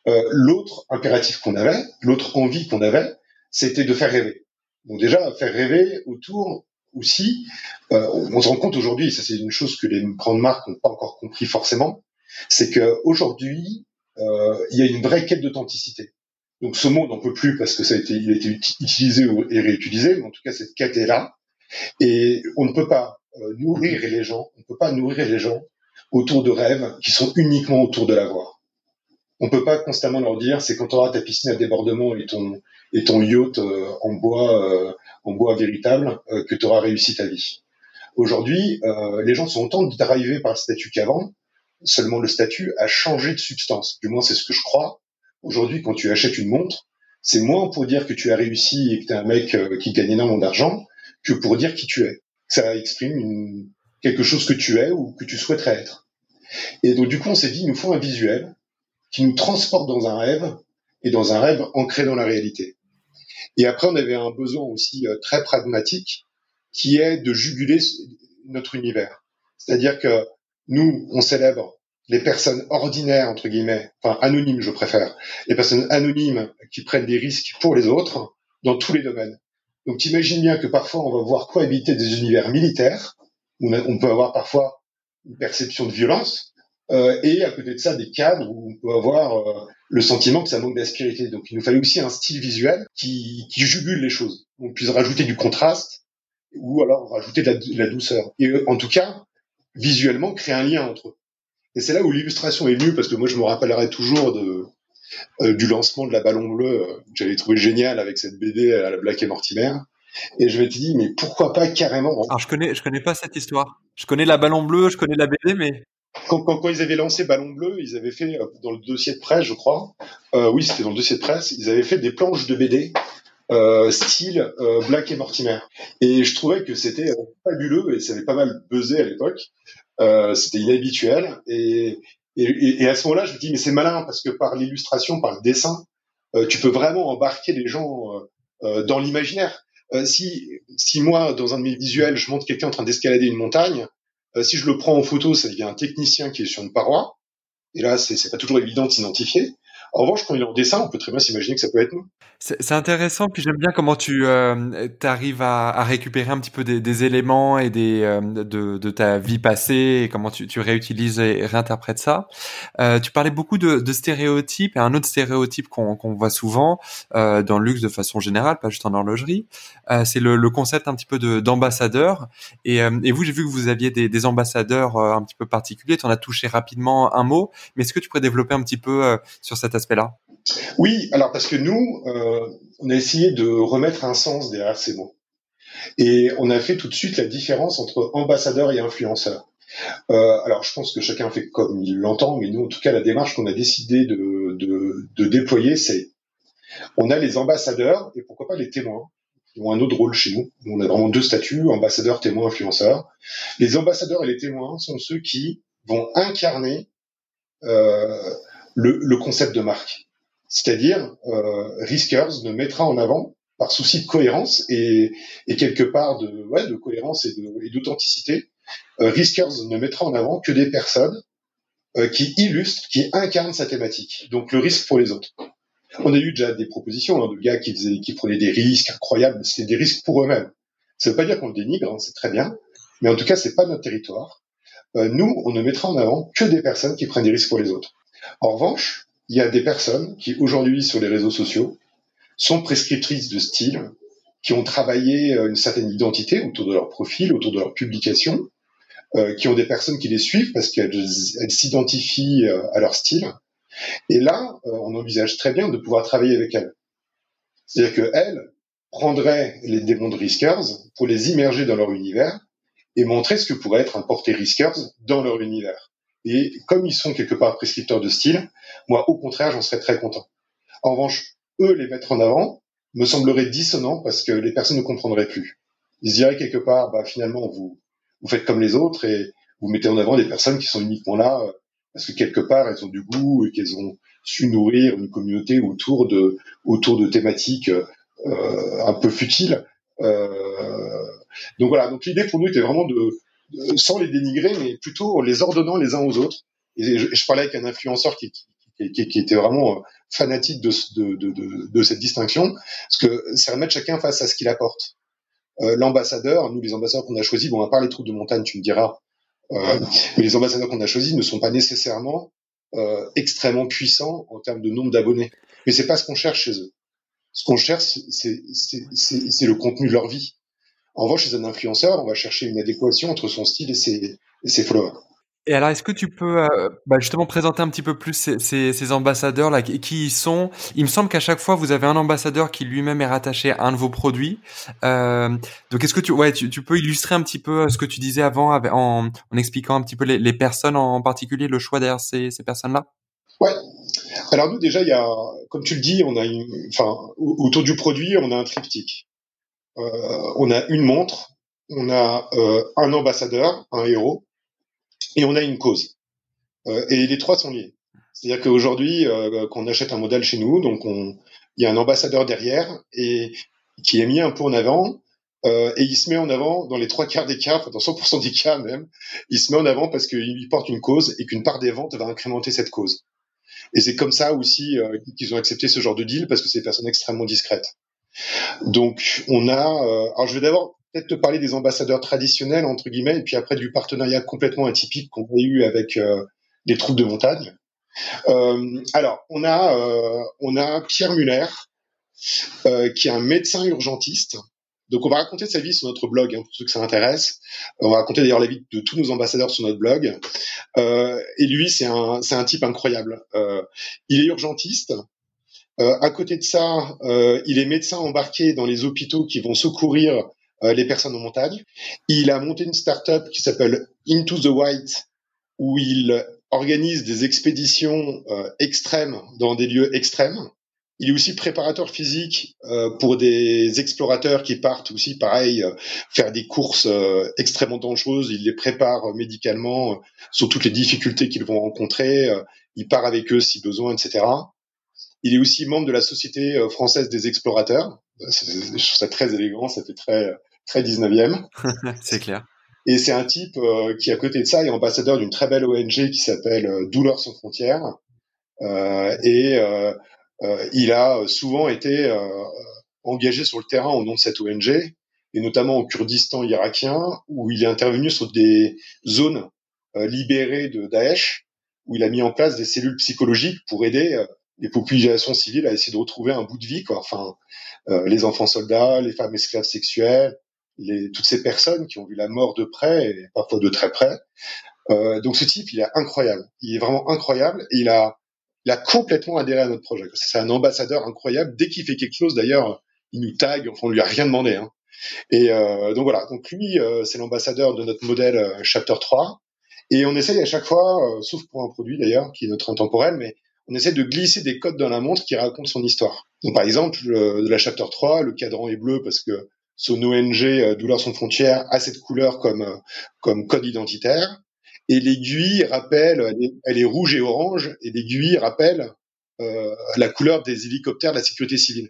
Euh, l'autre impératif qu'on avait, l'autre envie qu'on avait, c'était de faire rêver. Donc déjà, faire rêver autour aussi, euh, on se rend compte aujourd'hui, ça c'est une chose que les grandes marques n'ont pas encore compris forcément, c'est qu'aujourd'hui, euh, il y a une vraie quête d'authenticité. Donc ce mot n'en peut plus parce que ça a été, il a été utilisé et réutilisé, mais en tout cas cette quête est là. Et on ne peut pas euh, nourrir les gens, on ne peut pas nourrir les gens autour de rêves qui sont uniquement autour de l'avoir. On ne peut pas constamment leur dire c'est quand tu auras ta piscine à débordement et ton et ton yacht euh, en bois euh, en bois véritable que tu auras réussi ta vie. Aujourd'hui, les gens sont autant drivés par le statut qu'avant. Seulement le statut a changé de substance. Du moins c'est ce que je crois. Aujourd'hui, quand tu achètes une montre, c'est moins pour dire que tu as réussi et que tu es un mec euh, qui gagne énormément d'argent que pour dire qui tu es. Ça exprime une, quelque chose que tu es ou que tu souhaiterais être. Et donc, du coup, on s'est dit, il nous faut un visuel qui nous transporte dans un rêve et dans un rêve ancré dans la réalité. Et après, on avait un besoin aussi euh, très pragmatique qui est de juguler notre univers. C'est-à-dire que nous, on célèbre les personnes ordinaires, entre guillemets, enfin anonymes je préfère, les personnes anonymes qui prennent des risques pour les autres dans tous les domaines. Donc t'imagines bien que parfois on va voir cohabiter des univers militaires, où on peut avoir parfois une perception de violence, euh, et à côté de ça des cadres où on peut avoir euh, le sentiment que ça manque d'aspérité. Donc il nous fallait aussi un style visuel qui, qui jugule les choses. On puisse rajouter du contraste ou alors rajouter de la, de la douceur. Et euh, en tout cas, visuellement, créer un lien entre eux. Et c'est là où l'illustration est venue, parce que moi je me rappellerai toujours de, euh, du lancement de la Ballon Bleu, euh, que j'avais trouvé génial avec cette BD à la Black et Mortimer. Et je m'étais dit, mais pourquoi pas carrément Alors je connais, je connais pas cette histoire. Je connais la Ballon Bleu, je connais la BD, mais quand, quand, quand, ils avaient lancé Ballon Bleu, ils avaient fait euh, dans le dossier de presse, je crois. Euh, oui, c'était dans le dossier de presse. Ils avaient fait des planches de BD euh, style euh, Black et Mortimer. Et je trouvais que c'était fabuleux et ça avait pas mal buzzé à l'époque. Euh, c'était inhabituel. Et, et, et, à ce moment-là, je me dis, mais c'est malin parce que par l'illustration, par le dessin, euh, tu peux vraiment embarquer les gens euh, euh dans l'imaginaire. Euh, si, si moi, dans un de mes visuels, je montre quelqu'un en train d'escalader une montagne, si je le prends en photo, ça devient un technicien qui est sur une paroi. Et là, c'est pas toujours évident de s'identifier. En revanche, quand il est en dessin, on peut très bien s'imaginer que ça peut être nous. C'est intéressant, puis j'aime bien comment tu euh, arrives à, à, récupérer un petit peu des, des éléments et des euh, de, de, ta vie passée et comment tu, tu réutilises et réinterprètes ça. Euh, tu parlais beaucoup de, de, stéréotypes et un autre stéréotype qu'on qu'on voit souvent euh, dans le luxe de façon générale, pas juste en horlogerie, euh, c'est le, le, concept un petit peu d'ambassadeur. et, euh, et, vous, j'ai vu que vous aviez des, des ambassadeurs un petit peu particuliers. Tu en as touché rapidement un mot, mais est-ce que tu pourrais développer un petit peu sur cet Oui, alors parce que nous, euh, on a essayé de remettre un sens derrière ces mots. Et on a fait tout de suite la différence entre ambassadeur et influenceur. Euh, alors, je pense que chacun fait comme il l'entend, mais nous, en tout cas, la démarche qu'on a décidé de, de, de déployer, c'est on a les ambassadeurs et pourquoi pas les témoins qui ont un autre rôle chez nous. On a vraiment deux statuts, ambassadeur, témoin, influenceur. Les ambassadeurs et les témoins sont ceux qui vont incarner euh, le, le, concept de marque. C'est-à-dire, euh, Riskers ne mettra en avant, par souci de cohérence et, et quelque part de, ouais, de cohérence et d'authenticité, euh, Riskers ne mettra en avant que des personnes euh, qui illustrent, qui incarnent sa thématique. Donc le risque pour les autres. On a eu déjà des propositions hein, de gars qui, faisaient, qui prenaient des risques incroyables, c'était des risques pour eux-mêmes. Ça veut pas dire qu'on le dénigre, hein, c'est très bien, mais en tout cas c'est pas notre territoire. Euh, nous, on ne mettra en avant que des personnes qui prennent des risques pour les autres. En revanche, il y a des personnes qui aujourd'hui sur les réseaux sociaux sont prescriptrices de style, qui ont travaillé euh, une certaine identité autour de leur profil, autour de leur publication, euh, qui ont des personnes qui les suivent parce qu'elles s'identifient euh, à leur style Et là, on envisage très bien de pouvoir travailler avec elle. C'est-à-dire qu'elle prendrait les démons de Riskers pour les immerger dans leur univers et montrer ce que pourrait être un porté Riskers dans leur univers. Et comme ils sont quelque part prescripteurs de style, moi, au contraire, j'en serais très content. En revanche, eux, les mettre en avant, me semblerait dissonant parce que les personnes ne comprendraient plus. Ils diraient quelque part, bah, finalement, vous, vous faites comme les autres et vous mettez en avant des personnes qui sont uniquement là euh, parce que quelque part, elles ont du goût et qu'elles ont su nourrir une communauté autour de, autour de thématiques euh, un peu futiles. Euh, donc voilà, donc l'idée pour nous était vraiment de, sans les dénigrer, mais plutôt en les ordonnant les uns aux autres. Et je, parlais avec un influenceur qui, qui, qui, était vraiment euh, fanatique de, de, de, de, cette distinction, parce que c'est remettre chacun face à ce qu'il apporte. Euh, l'ambassadeur, nous les ambassadeurs qu'on a choisis, bon à part les troupes de montagne, tu me diras, euh, mais les ambassadeurs qu'on a choisis ne sont pas nécessairement euh, extrêmement puissants en termes de nombre d'abonnés. Mais c'est pas ce qu'on cherche chez eux. Ce qu'on cherche, c'est le contenu de leur vie. En revanche, chez un influenceur, on va chercher une adéquation entre son style et ses, et ses followers. Et alors, est-ce que tu peux euh, bah, justement présenter un petit peu plus ces, ces, ces ambassadeurs là, qui, ils sont? Il me semble qu'à chaque fois vous avez un ambassadeur qui lui-même est rattaché à un de vos produits. Euh, donc, est-ce que tu, ouais, tu, tu, peux illustrer un petit peu euh, ce que tu disais avant en, en expliquant un petit peu les, les personnes en particulier, le choix derrière ces, ces personnes-là? Ouais. Alors nous déjà, il y a, comme tu le dis, on a une, enfin autour du produit, on a un triptyque. Euh, on a une montre, on a euh, un ambassadeur, un héros, et on a une cause. Euh, et les trois sont liés. C'est-à-dire qu'aujourd'hui, euh, qu'on achète un modèle chez nous, donc on, il y a un ambassadeur derrière et qui est mis un peu en avant. Euh, et il se met en avant dans les trois quarts des cas, enfin dans 100% des cas même, il se met en avant parce qu'il porte une cause et qu'une part des ventes va incrémenter cette cause. Et c'est comme ça aussi euh, qu'ils ont accepté ce genre de deal parce que c'est des personnes extrêmement discrètes. Donc on a, euh, alors je vais d'abord peut-être te parler des ambassadeurs traditionnels entre guillemets, et puis après du partenariat complètement atypique qu'on a eu avec euh, les troupes de montagne. Euh, alors, on a euh, on a Pierre Muller, euh, qui est un médecin urgentiste. Donc, on va raconter sa vie sur notre blog hein, pour ceux que ça intéresse. On va raconter d'ailleurs la vie de tous nos ambassadeurs sur notre blog. et lui, c'est un c'est un type incroyable. il est urgentiste. À côté de ça, il est médecin embarqué dans les hôpitaux qui vont secourir euh, les personnes en montagne. Il a monté une start-up qui s'appelle Into the White, où il organise des expéditions euh, extrêmes dans des lieux extrêmes. Il est aussi préparateur physique euh, pour des explorateurs qui partent aussi, pareil, faire des courses extrêmement dangereuses. Il les prépare médicalement sur toutes les difficultés qu'ils vont rencontrer. il part avec eux si besoin, etc. Il est aussi membre de la Société française des explorateurs. Je trouve ça très élégant, ça fait très très 19e. c'est clair. Et c'est un type euh, qui, à côté de ça, est ambassadeur d'une très belle ONG qui s'appelle euh, Douleurs sans frontières. Euh, et euh, il a souvent été engagé sur le terrain au nom de cette ONG, et notamment au Kurdistan irakien, où il est intervenu sur des zones libérées de Daesh, où il a mis en place des cellules psychologiques pour aider les populations civiles à essayer de retrouver un bout de vie, quoi. Enfin, les enfants soldats, les femmes esclaves sexuelles, les, toutes ces personnes qui ont vu la mort de près et parfois de très près. Euh, donc ce type, il est incroyable. Il est vraiment incroyable et il a, il a complètement adhéré à notre projet. C'est un ambassadeur incroyable. Dès qu'il fait quelque chose, d'ailleurs, il nous tag. Enfin, on lui a rien demandé. Hein. Et euh, donc voilà. Donc lui, euh, c'est l'ambassadeur de notre modèle euh, Chapter 3. Et on essaye à chaque fois, euh, sauf pour un produit d'ailleurs, qui est notre intemporel, mais on essaie de glisser des codes dans la montre qui racontent son histoire. Donc par exemple, de la Chapter 3, le cadran est bleu parce que son ONG euh, Douleurs sans frontières a cette couleur comme euh, comme code identitaire et l'aiguille rappelle elle est, rouge et orange et l'aiguille rappelle euh, la couleur des hélicoptères de la sécurité civile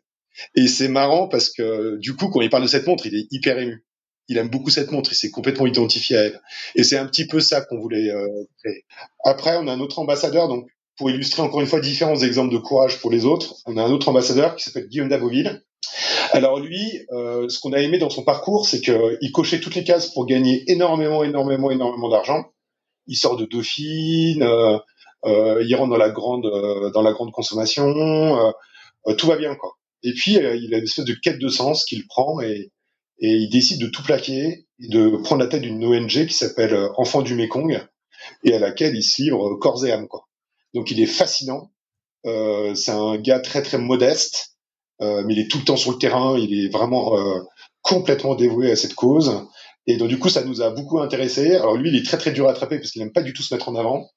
et c'est marrant parce que du coup quand il parle de cette montre il est hyper ému il aime beaucoup cette montre, il s'est complètement identifié à elle. Et c'est un petit peu ça qu'on voulait euh, créer. Après, on a un autre ambassadeur, donc pour illustrer encore une fois différents exemples de courage pour les autres, on a un autre ambassadeur qui s'appelle Guillaume Daboville, alors lui, euh, ce qu'on a aimé dans son parcours, c'est qu'il cochait toutes les cases pour gagner énormément, énormément, énormément d'argent. Il sort de Dauphine, euh, euh, il rentre dans la grande, dans la grande consommation, tout va bien quoi. Et puis il a une espèce de quête de sens qu'il prend et, et il décide de tout plaquer et de prendre la tête d'une ONG qui s'appelle Enfants du Mekong et à laquelle il se livre corps et âme quoi. Donc il est fascinant c'est un gars très très modeste, mais il est tout le temps sur le terrain. Il est vraiment complètement dévoué à cette cause. Et donc du coup, ça nous a beaucoup intéressé. Alors lui, il est très très dur à attraper parce qu'il n'aime pas du tout se mettre en avant,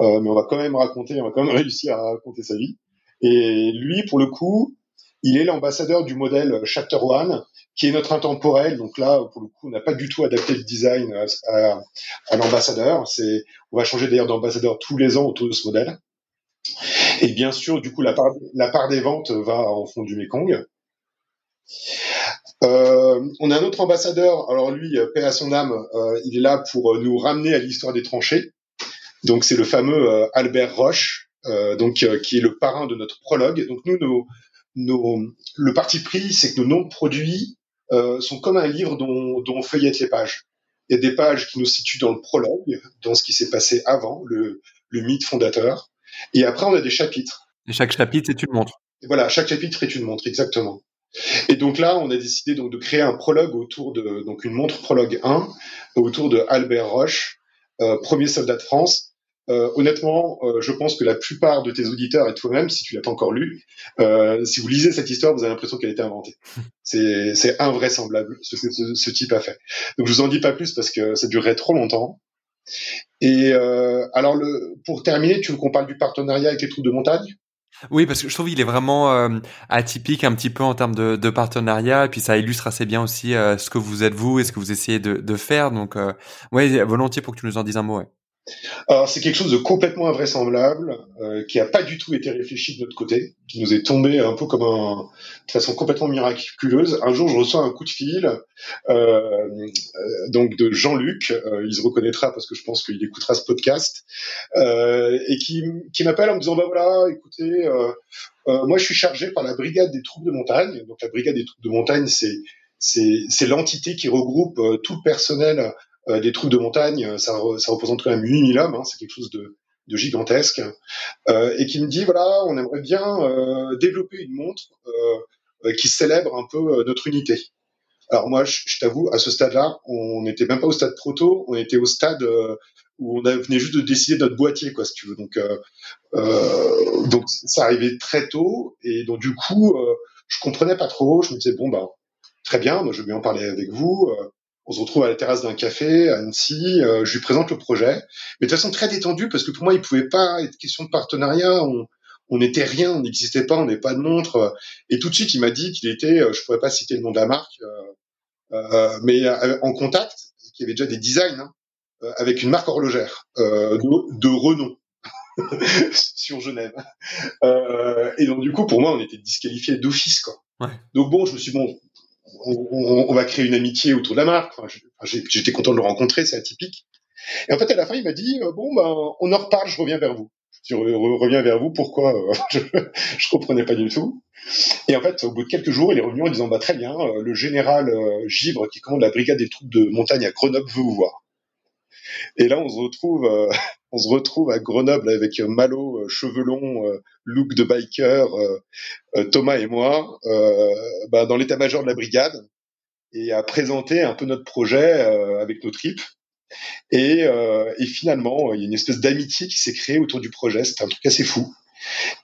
euh, mais on va quand même raconter, on va quand même réussir à raconter sa vie. Et lui, pour le coup, il est l'ambassadeur du modèle Chapter One, qui est notre intemporel. Donc là, pour le coup, on n'a pas du tout adapté le design à, l'ambassadeur. C'est, on va changer d'ailleurs d'ambassadeur tous les ans autour de ce modèle. Et bien sûr, du coup, la part, la part des ventes va en fond du Mekong. Euh, on a un autre ambassadeur, alors lui, euh, paix à son âme, euh, il est là pour nous ramener à l'histoire des tranchées. Donc c'est le fameux Albert Roche, donc qui est le parrain de notre prologue. Donc nous, nos, nos, le parti pris, c'est que nos noms de produits sont comme un livre dont, dont on feuillette les pages. Il y a des pages qui nous situent dans le prologue, dans ce qui s'est passé avant, le, le mythe fondateur. Et après, on a des chapitres. Et chaque chapitre est une montre. Et voilà, chaque chapitre est une montre, exactement. Et donc là, on a décidé donc de créer un prologue autour de donc une montre prologue 1 autour de Albert Roche, euh, premier soldat de France. Euh, honnêtement, euh, je pense que la plupart de tes auditeurs et toi-même, si tu l'as pas encore lu, euh, si vous lisez cette histoire, vous avez l'impression qu'elle a été inventée. C'est, c'est invraisemblable ce que ce, ce, type a fait. Donc je vous en dis pas plus parce que ça durerait trop longtemps. Et euh, alors le, pour terminer, tu veux qu'on parle du partenariat avec les troupes de montagne? Oui, parce que je trouve qu'il est vraiment euh, atypique un petit peu en termes de, de, partenariat, et puis ça illustre assez bien aussi euh, ce que vous êtes vous et ce que vous essayez de, de faire. Donc, euh, ouais, volontiers pour que tu nous en dises un mot. Ouais. Alors c'est quelque chose de complètement invraisemblable, euh, qui a pas du tout été réfléchi de notre côté, qui nous est tombé un peu comme un, de façon complètement miraculeuse. Un jour, je reçois un coup de fil, euh, euh donc de Jean-Luc, euh, il se reconnaîtra parce que je pense qu'il écoutera ce podcast, et qui, qui m'appelle en me disant bah voilà, écoutez, moi je suis chargé par la brigade des troupes de montagne. Donc la brigade des troupes de montagne, c'est c'est l'entité qui regroupe tout le personnel euh, des troupes de montagne, euh, ça, ça représente quand même 8000 hommes, hein, c'est quelque chose de, de gigantesque, euh, et qui me dit voilà, on aimerait bien euh, développer une montre euh, qui célèbre un peu notre unité. Alors moi, je, t'avoue, à ce stade-là, on n'était même pas au stade proto, on était au stade où on venait juste de décider notre boîtier, quoi, si tu veux. Donc, donc ça arrivait très tôt, et donc du coup, je comprenais pas trop. Je me disais bon bah très bien, moi je bien en parler avec vous on se retrouve à la terrasse d'un café à Annecy, euh, je lui présente le projet, mais de façon très détendue parce que pour moi il pouvait pas être question de partenariat, on n'était rien, on n'existait pas, on n'est pas de montre, et tout de suite il m'a dit qu'il était, euh, je pourrais pas citer le nom de la marque, euh, mais en contact, qu'il y avait déjà des designs hein, avec une marque horlogère de, de renom. sur Genève. et donc du coup, pour moi, on était disqualifié d'office, quoi. Ouais. Donc bon, je me suis dit, bon, on, on, va créer une amitié autour de la marque. J'étais content de le rencontrer, c'est atypique. Et en fait, à la fin, il m'a dit euh, bon, ben, on en reparle, je reviens vers vous. Je reviens vers vous. Pourquoi euh, je, je comprenais pas du tout. Et en fait, au bout de quelques jours, il est revenu en disant bah très bien, euh, le général Givre qui commande la brigade des troupes de montagne à Grenoble veut vous voir. Et là, on se retrouve, euh, on se retrouve à Grenoble avec Malo, euh, cheveux longs, euh, de biker, Thomas et moi, bah, dans l'état-major de la brigade, et à présenter un peu notre projet avec nos tripes. Et, et, finalement, il y a une espèce d'amitié qui s'est créée autour du projet. C'était un truc assez fou.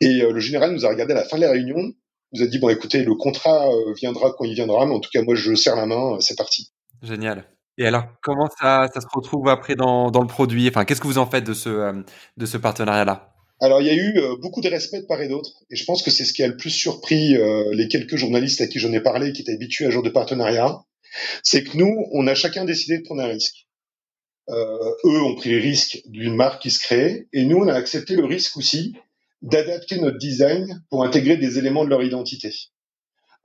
Et le général nous a regardé à la fin de la réunion, nous a dit bon, écoutez, le contrat viendra quand il viendra, mais en tout cas, moi, je serre la main, c'est parti. Génial. Et alors, comment ça, ça se retrouve après dans, le produit? Enfin, qu'est-ce que vous en faites de ce, euh, partenariat-là? Alors il y a eu euh, beaucoup de respect de part et d'autre, et je pense que c'est ce qui a le plus surpris euh, les quelques journalistes à qui j'en ai parlé, qui étaient habitués à ce genre de partenariat, c'est que nous, on a chacun décidé de prendre un risque. eux ont pris le risque d'une marque qui se crée, et nous, on a accepté le risque aussi d'adapter notre design pour intégrer des éléments de leur identité.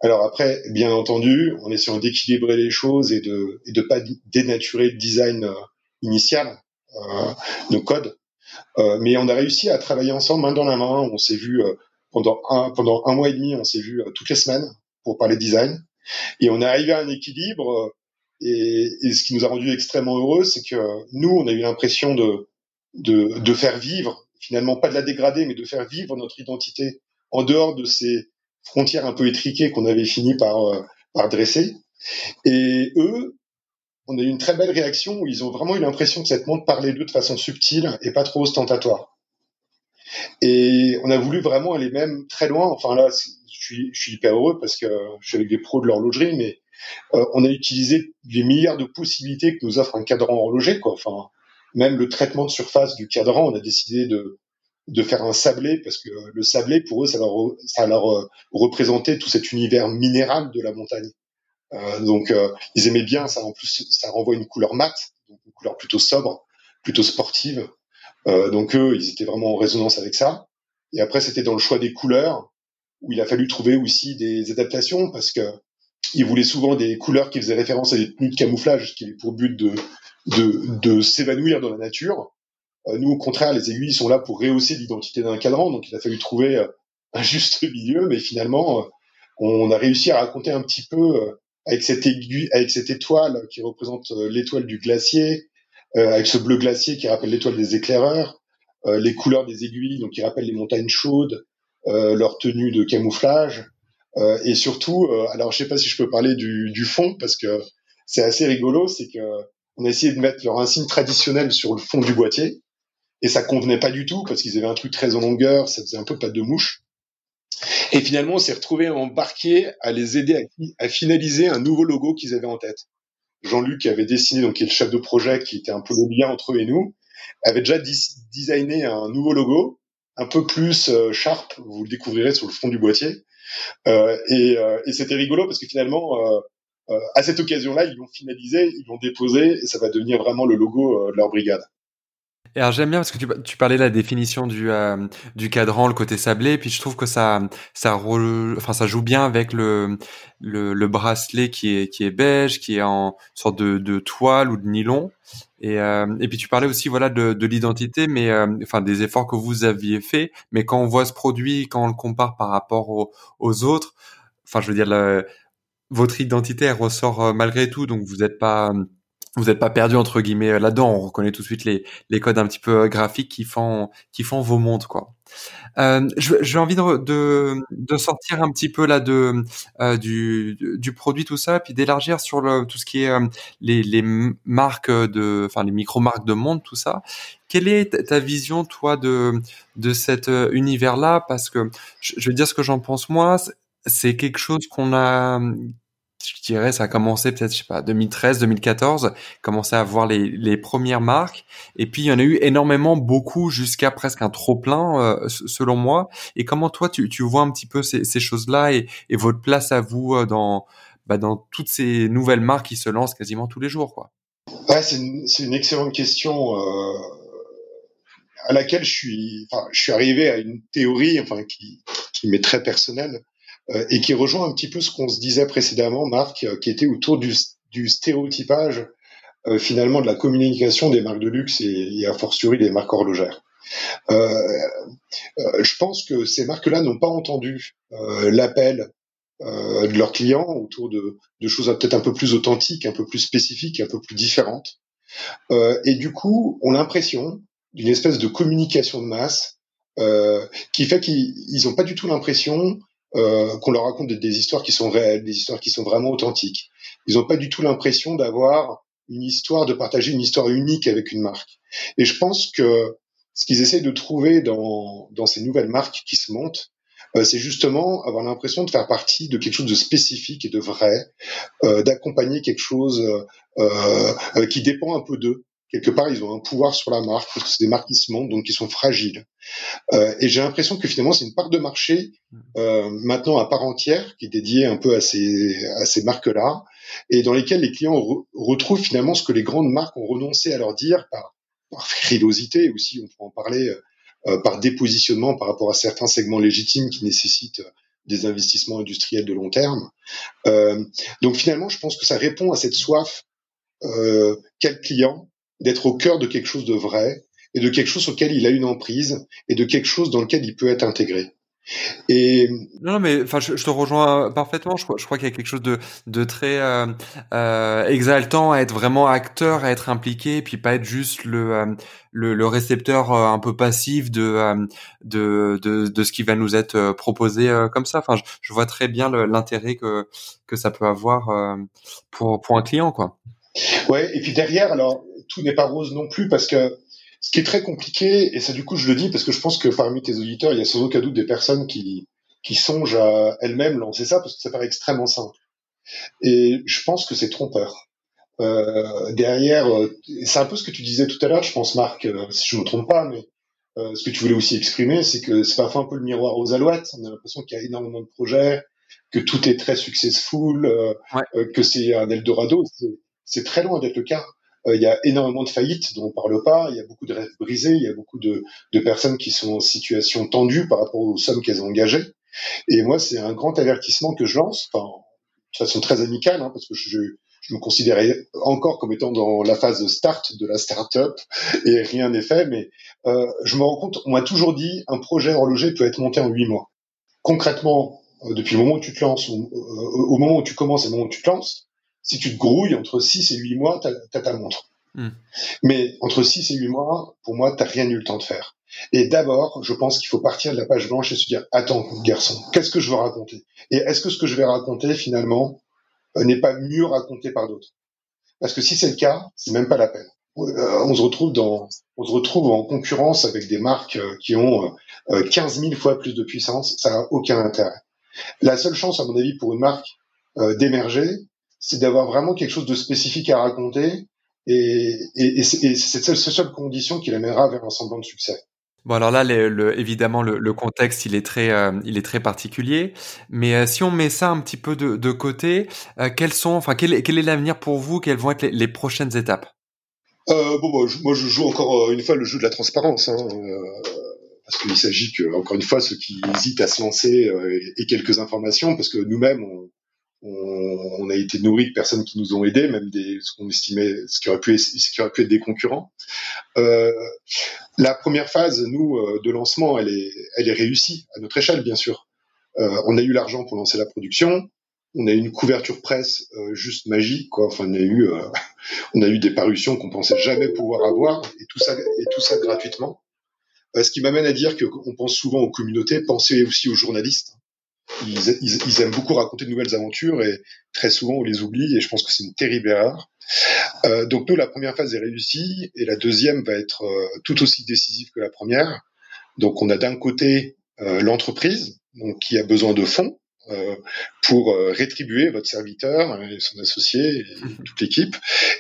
Alors après, bien entendu, en essayant d'équilibrer les choses et de et de pas dénaturer le design euh, initial, euh, nos codes. Euh, mais on a réussi à travailler ensemble main dans la main. On s'est vu euh, pendant un pendant un mois et demi, on s'est vu euh, toutes les semaines pour parler design. Et on est arrivé à un équilibre. Et, et ce qui nous a rendu extrêmement heureux, c'est que nous, on a eu l'impression de, de de faire vivre finalement pas de la dégrader, mais de faire vivre notre identité en dehors de ces frontières un peu étriquées qu'on avait fini par, euh, par dresser. Et eux, on a eu une très belle réaction où ils ont vraiment eu l'impression que cette montre parlait d'eux de façon subtile et pas trop ostentatoire. Et on a voulu vraiment aller même très loin. Enfin là, je suis, je suis hyper heureux parce que je suis avec des pros de l'horlogerie, mais euh, on a utilisé les milliards de possibilités que nous offre un cadran horloger. Quoi. Enfin, même le traitement de surface du cadran, on a décidé de, de faire un sablé parce que le sablé, pour eux, ça leur, ça leur euh, représentait tout cet univers minéral de la montagne. Euh, donc, euh, ils aimaient bien ça. En plus, ça renvoie une couleur mate, une couleur plutôt sobre, plutôt sportive. Euh, donc eux, ils étaient vraiment en résonance avec ça. Et après, c'était dans le choix des couleurs où il a fallu trouver aussi des adaptations parce que ils voulaient souvent des couleurs qui faisaient référence à des tenues de camouflage qui avaient pour but de, de, de s'évanouir dans la nature. Euh, nous, au contraire, les aiguilles sont là pour rehausser l'identité d'un cadran, donc il a fallu trouver euh, un juste milieu, mais finalement, euh, on a réussi à raconter un petit peu avec cette aiguille, avec cette étoile qui représente l'étoile du glacier, avec ce bleu glacier qui rappelle l'étoile des éclaireurs, les couleurs des aiguilles, donc qui rappellent les montagnes chaudes, leur tenue de camouflage, et surtout, alors je sais pas si je peux parler du, fond parce que c'est assez rigolo, c'est que on a essayé de mettre leur insigne traditionnel sur le fond du boîtier et ça convenait pas du tout parce qu'ils avaient un truc très en longueur, ça faisait un peu pas de mouche. Et finalement, on s'est retrouvé embarqué à les aider à, finaliser un nouveau logo qu'ils avaient en tête. Jean-Luc avait dessiné, donc qui est le chef de projet, qui était un peu le lien entre eux et nous, avait déjà designé un nouveau logo, un peu plus euh, sharp, vous le découvrirez sur le fond du boîtier. Euh, et, euh, et c'était rigolo parce que finalement, euh, à cette occasion-là, ils l'ont finalisé, ils l'ont déposé, et ça va devenir vraiment le logo de leur brigade. Et alors j'aime bien parce que tu, parlais de la définition du euh, du cadran, le côté sablé, puis je trouve que ça ça enfin ça joue bien avec le, le, le bracelet qui est qui est beige, qui est en sorte de, de toile ou de nylon. Et euh, et puis tu parlais aussi voilà de, de l'identité, mais euh, enfin des efforts que vous aviez fait, mais quand on voit ce produit, quand on le compare par rapport aux, autres, enfin je veux dire votre identité elle ressort malgré tout, donc vous n'êtes pas vous n'êtes pas perdu entre guillemets euh, là-dedans. On reconnaît tout de suite les, codes un petit peu euh, graphiques qui font qui font vos montres quoi. Euh, j'ai envie de, de, sortir un petit peu là de du, du produit tout ça, puis d'élargir sur tout ce qui est les, les marques de, enfin les micro marques de montres tout ça. Quelle est ta vision toi de de cet univers là Parce que je, je vais dire ce que j'en pense moi. C'est quelque chose qu'on a je dirais, ça a commencé peut-être, je sais pas, 2013, 2014, commencé à voir les, premières marques. Et puis, il y en a eu énormément, beaucoup, jusqu'à presque un trop-plein, euh, selon moi. Et comment toi, tu, vois un petit peu ces, choses-là et, votre place à vous euh, dans, bah, dans toutes ces nouvelles marques qui se lancent quasiment tous les jours, quoi? C'est une, excellente question. Euh à laquelle je suis, arrivé à une théorie, enfin, qui, qui m'est très personnelle, et qui rejoint un petit peu ce qu'on se disait précédemment, Marc, euh, qui était autour du, du stéréotypage euh, finalement de la communication des marques de luxe et, et a fortiori des marques horlogères. Euh, je pense que ces marques-là n'ont pas entendu l'appel de leurs clients autour de, de choses peut-être un peu plus authentiques, un peu plus spécifiques, un peu plus différentes. et du coup, on a l'impression d'une espèce de communication de masse qui fait qu'ils n'ont pas du tout l'impression euh, qu'on leur raconte des, histoires qui sont réelles, des histoires qui sont vraiment authentiques. Ils n'ont pas du tout l'impression d'avoir une histoire, de partager une histoire unique avec une marque. Et je pense que ce qu'ils essaient de trouver dans, dans ces nouvelles marques qui se montent, euh, c'est justement avoir l'impression de faire partie de quelque chose de spécifique et de vrai, euh, d'accompagner quelque chose euh, euh, qui dépend un peu d'eux, quelque part, ils ont un pouvoir sur la marque, parce que c'est des marques qui se montent, donc qui sont fragiles. Euh, et j'ai l'impression que finalement, c'est une part de marché euh, maintenant à part entière, qui est dédiée un peu à ces, à ces marques-là, et dans lesquelles les clients retrouvent finalement ce que les grandes marques ont renoncé à leur dire par, par frilosité, aussi on peut en parler, euh, par dépositionnement par rapport à certains segments légitimes qui nécessitent des investissements industriels de long terme. Euh, donc finalement, je pense que ça répond à cette soif euh, qu'a le client d'être au cœur de quelque chose de vrai et de quelque chose auquel il a une emprise et de quelque chose dans lequel il peut être intégré. Et non, mais enfin, je, te rejoins parfaitement. Je, je crois qu'il y a quelque chose de, de très euh, euh, exaltant à être vraiment acteur, à être impliqué, et puis pas être juste le euh, le, le, récepteur un peu passif de, de, de de ce qui va nous être proposé comme ça. Enfin, je, je vois très bien l'intérêt que que ça peut avoir pour pour un client, quoi. Ouais, et puis derrière, alors tout n'est pas rose non plus parce que Ce qui est très compliqué, et ça du coup je le dis parce que je pense que parmi tes auditeurs, il y a sans aucun doute des personnes qui, qui songent à elles-mêmes lancer ça parce que ça paraît extrêmement simple. Et je pense que c'est trompeur. Euh, derrière, euh, c'est un peu ce que tu disais tout à l'heure, je pense Marc, euh, si je me trompe pas, mais euh, ce que tu voulais aussi exprimer, c'est que c'est parfois un peu le miroir aux alouettes. On a l'impression qu'il y a énormément de projets, que tout est très successful, ouais. que c'est un Eldorado. C'est très loin d'être le cas. Il y a énormément de faillites dont on parle pas. Il y a beaucoup de rêves brisés. Il y a beaucoup de, personnes qui sont en situation tendue par rapport aux sommes qu'elles ont engagées. Et moi, c'est un grand avertissement que je lance, enfin, de façon très amicale, hein, parce que je, me considérais encore comme étant dans la phase de start de la start-up et rien n'est fait, mais euh, je me rends compte, on m'a toujours dit un projet horloger peut être monté en huit mois. Concrètement, euh, depuis le moment où tu te lances, au, euh, au, moment où tu commences et au moment où tu te lances, si tu te grouilles entre 6 et 8 mois, t'as as ta montre. Hmm. Mais entre 6 et 8 mois, pour moi, t'as rien eu le temps de faire. Et d'abord, je pense qu'il faut partir de la page blanche et se dire, attends, garçon, qu'est-ce que je veux raconter? Et est-ce que ce que je vais raconter, finalement, euh, n'est pas mieux raconté par d'autres? Parce que si c'est le cas, c'est même pas la peine. Euh, on se retrouve dans, on se retrouve en concurrence avec des marques euh, qui ont 15 000 fois plus de puissance. Ça n'a aucun intérêt. La seule chance, à mon avis, pour une marque d'émerger, c'est d'avoir vraiment quelque chose de spécifique à raconter et, et, et c'est cette seule condition qui l'amènera vers un semblant de succès. Bon alors là, le, évidemment, le, contexte il est très, euh, il est très particulier. Mais euh, si on met ça un petit peu de, de côté, euh, quels sont, enfin, quel, est l'avenir pour vous? Quelles vont être les, prochaines étapes? Bon, bah, moi, je joue encore une fois le jeu de la transparence, hein, parce qu'il s'agit que, encore une fois, ceux qui hésitent à se lancer aient quelques informations, parce que nous-mêmes, on, on, a été nourri de personnes qui nous ont aidés, même des ce qu'on estimait ce qui aurait pu ce qui aurait pu être des concurrents. Euh, la première phase, nous, euh, de lancement, elle est elle est réussie à notre échelle, bien sûr. Euh, on a eu l'argent pour lancer la production. On a eu une couverture presse euh, juste magique, quoi. Enfin, on a eu euh, on a eu des parutions qu'on pensait jamais pouvoir avoir et tout ça et tout ça gratuitement. ce qui m'amène à dire qu'on pense souvent aux communautés, pensez aussi aux journalistes ils, aiment beaucoup raconter de nouvelles aventures et très souvent on les oublie et je pense que c'est une terrible erreur. Euh, donc nous, la première phase est réussie et la deuxième va être euh, tout aussi décisive que la première. Donc on a d'un côté euh, l'entreprise donc qui a besoin de fonds euh, pour rétribuer votre serviteur et son associé et toute l'équipe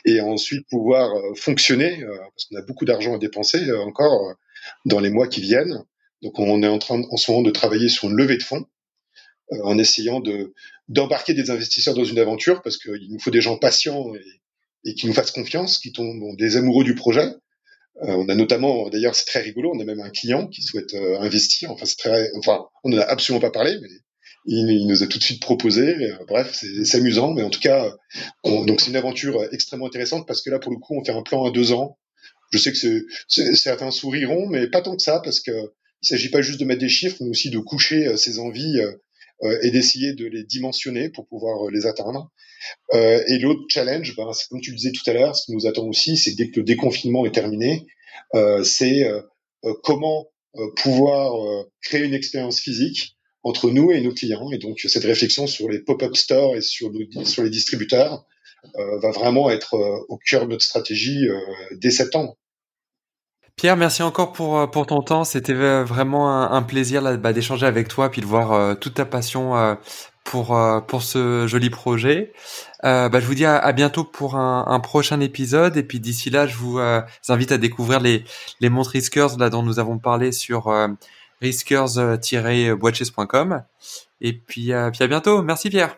et ensuite pouvoir fonctionner parce qu'on a beaucoup d'argent à dépenser encore dans les mois qui viennent. Donc on est en train en ce moment de travailler sur une levée de fonds euh, en essayant de d'embarquer des investisseurs dans une aventure parce qu'il nous faut des gens patients et, et qui nous fassent confiance, qui tombent des amoureux du projet. Euh, on a notamment, d'ailleurs, c'est très rigolo, on a même un client qui souhaite euh, investir. Enfin, c'est très, enfin, on n'en a absolument pas parlé, mais il, nous a tout de suite proposé. bref, c'est amusant, mais en tout cas, on, donc c'est une aventure extrêmement intéressante parce que là, pour le coup, on fait un plan à deux ans. Je sais que certains souriront, mais pas tant que ça, parce que il s'agit pas juste de mettre des chiffres, mais aussi de coucher ses envies euh, et d'essayer de les dimensionner pour pouvoir euh, les atteindre. Euh, et l'autre challenge, ben, c'est comme tu le disais tout à l'heure, ce qui nous attend aussi, c'est dès que le déconfinement est terminé, c'est comment pouvoir créer une expérience physique entre nous et nos clients. Et donc cette réflexion sur les pop-up stores et sur, sur les distributeurs euh, va vraiment être au cœur de notre stratégie euh, dès septembre. Pierre, merci encore pour, euh, pour ton temps. C'était euh, vraiment un, plaisir bah, d'échanger avec toi puis de voir euh, toute ta passion pour, pour ce joli projet. bah, je vous dis à, bientôt pour un, un, prochain épisode. Et puis d'ici là, je vous invite à découvrir les, les montres Riskers là, dont nous avons parlé sur riskers-watches.com. Et puis, puis à bientôt. Merci Pierre.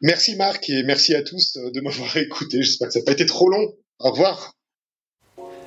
Merci Marc et merci à tous de m'avoir écouté. J'espère que ça n'a pas été trop long. Au revoir.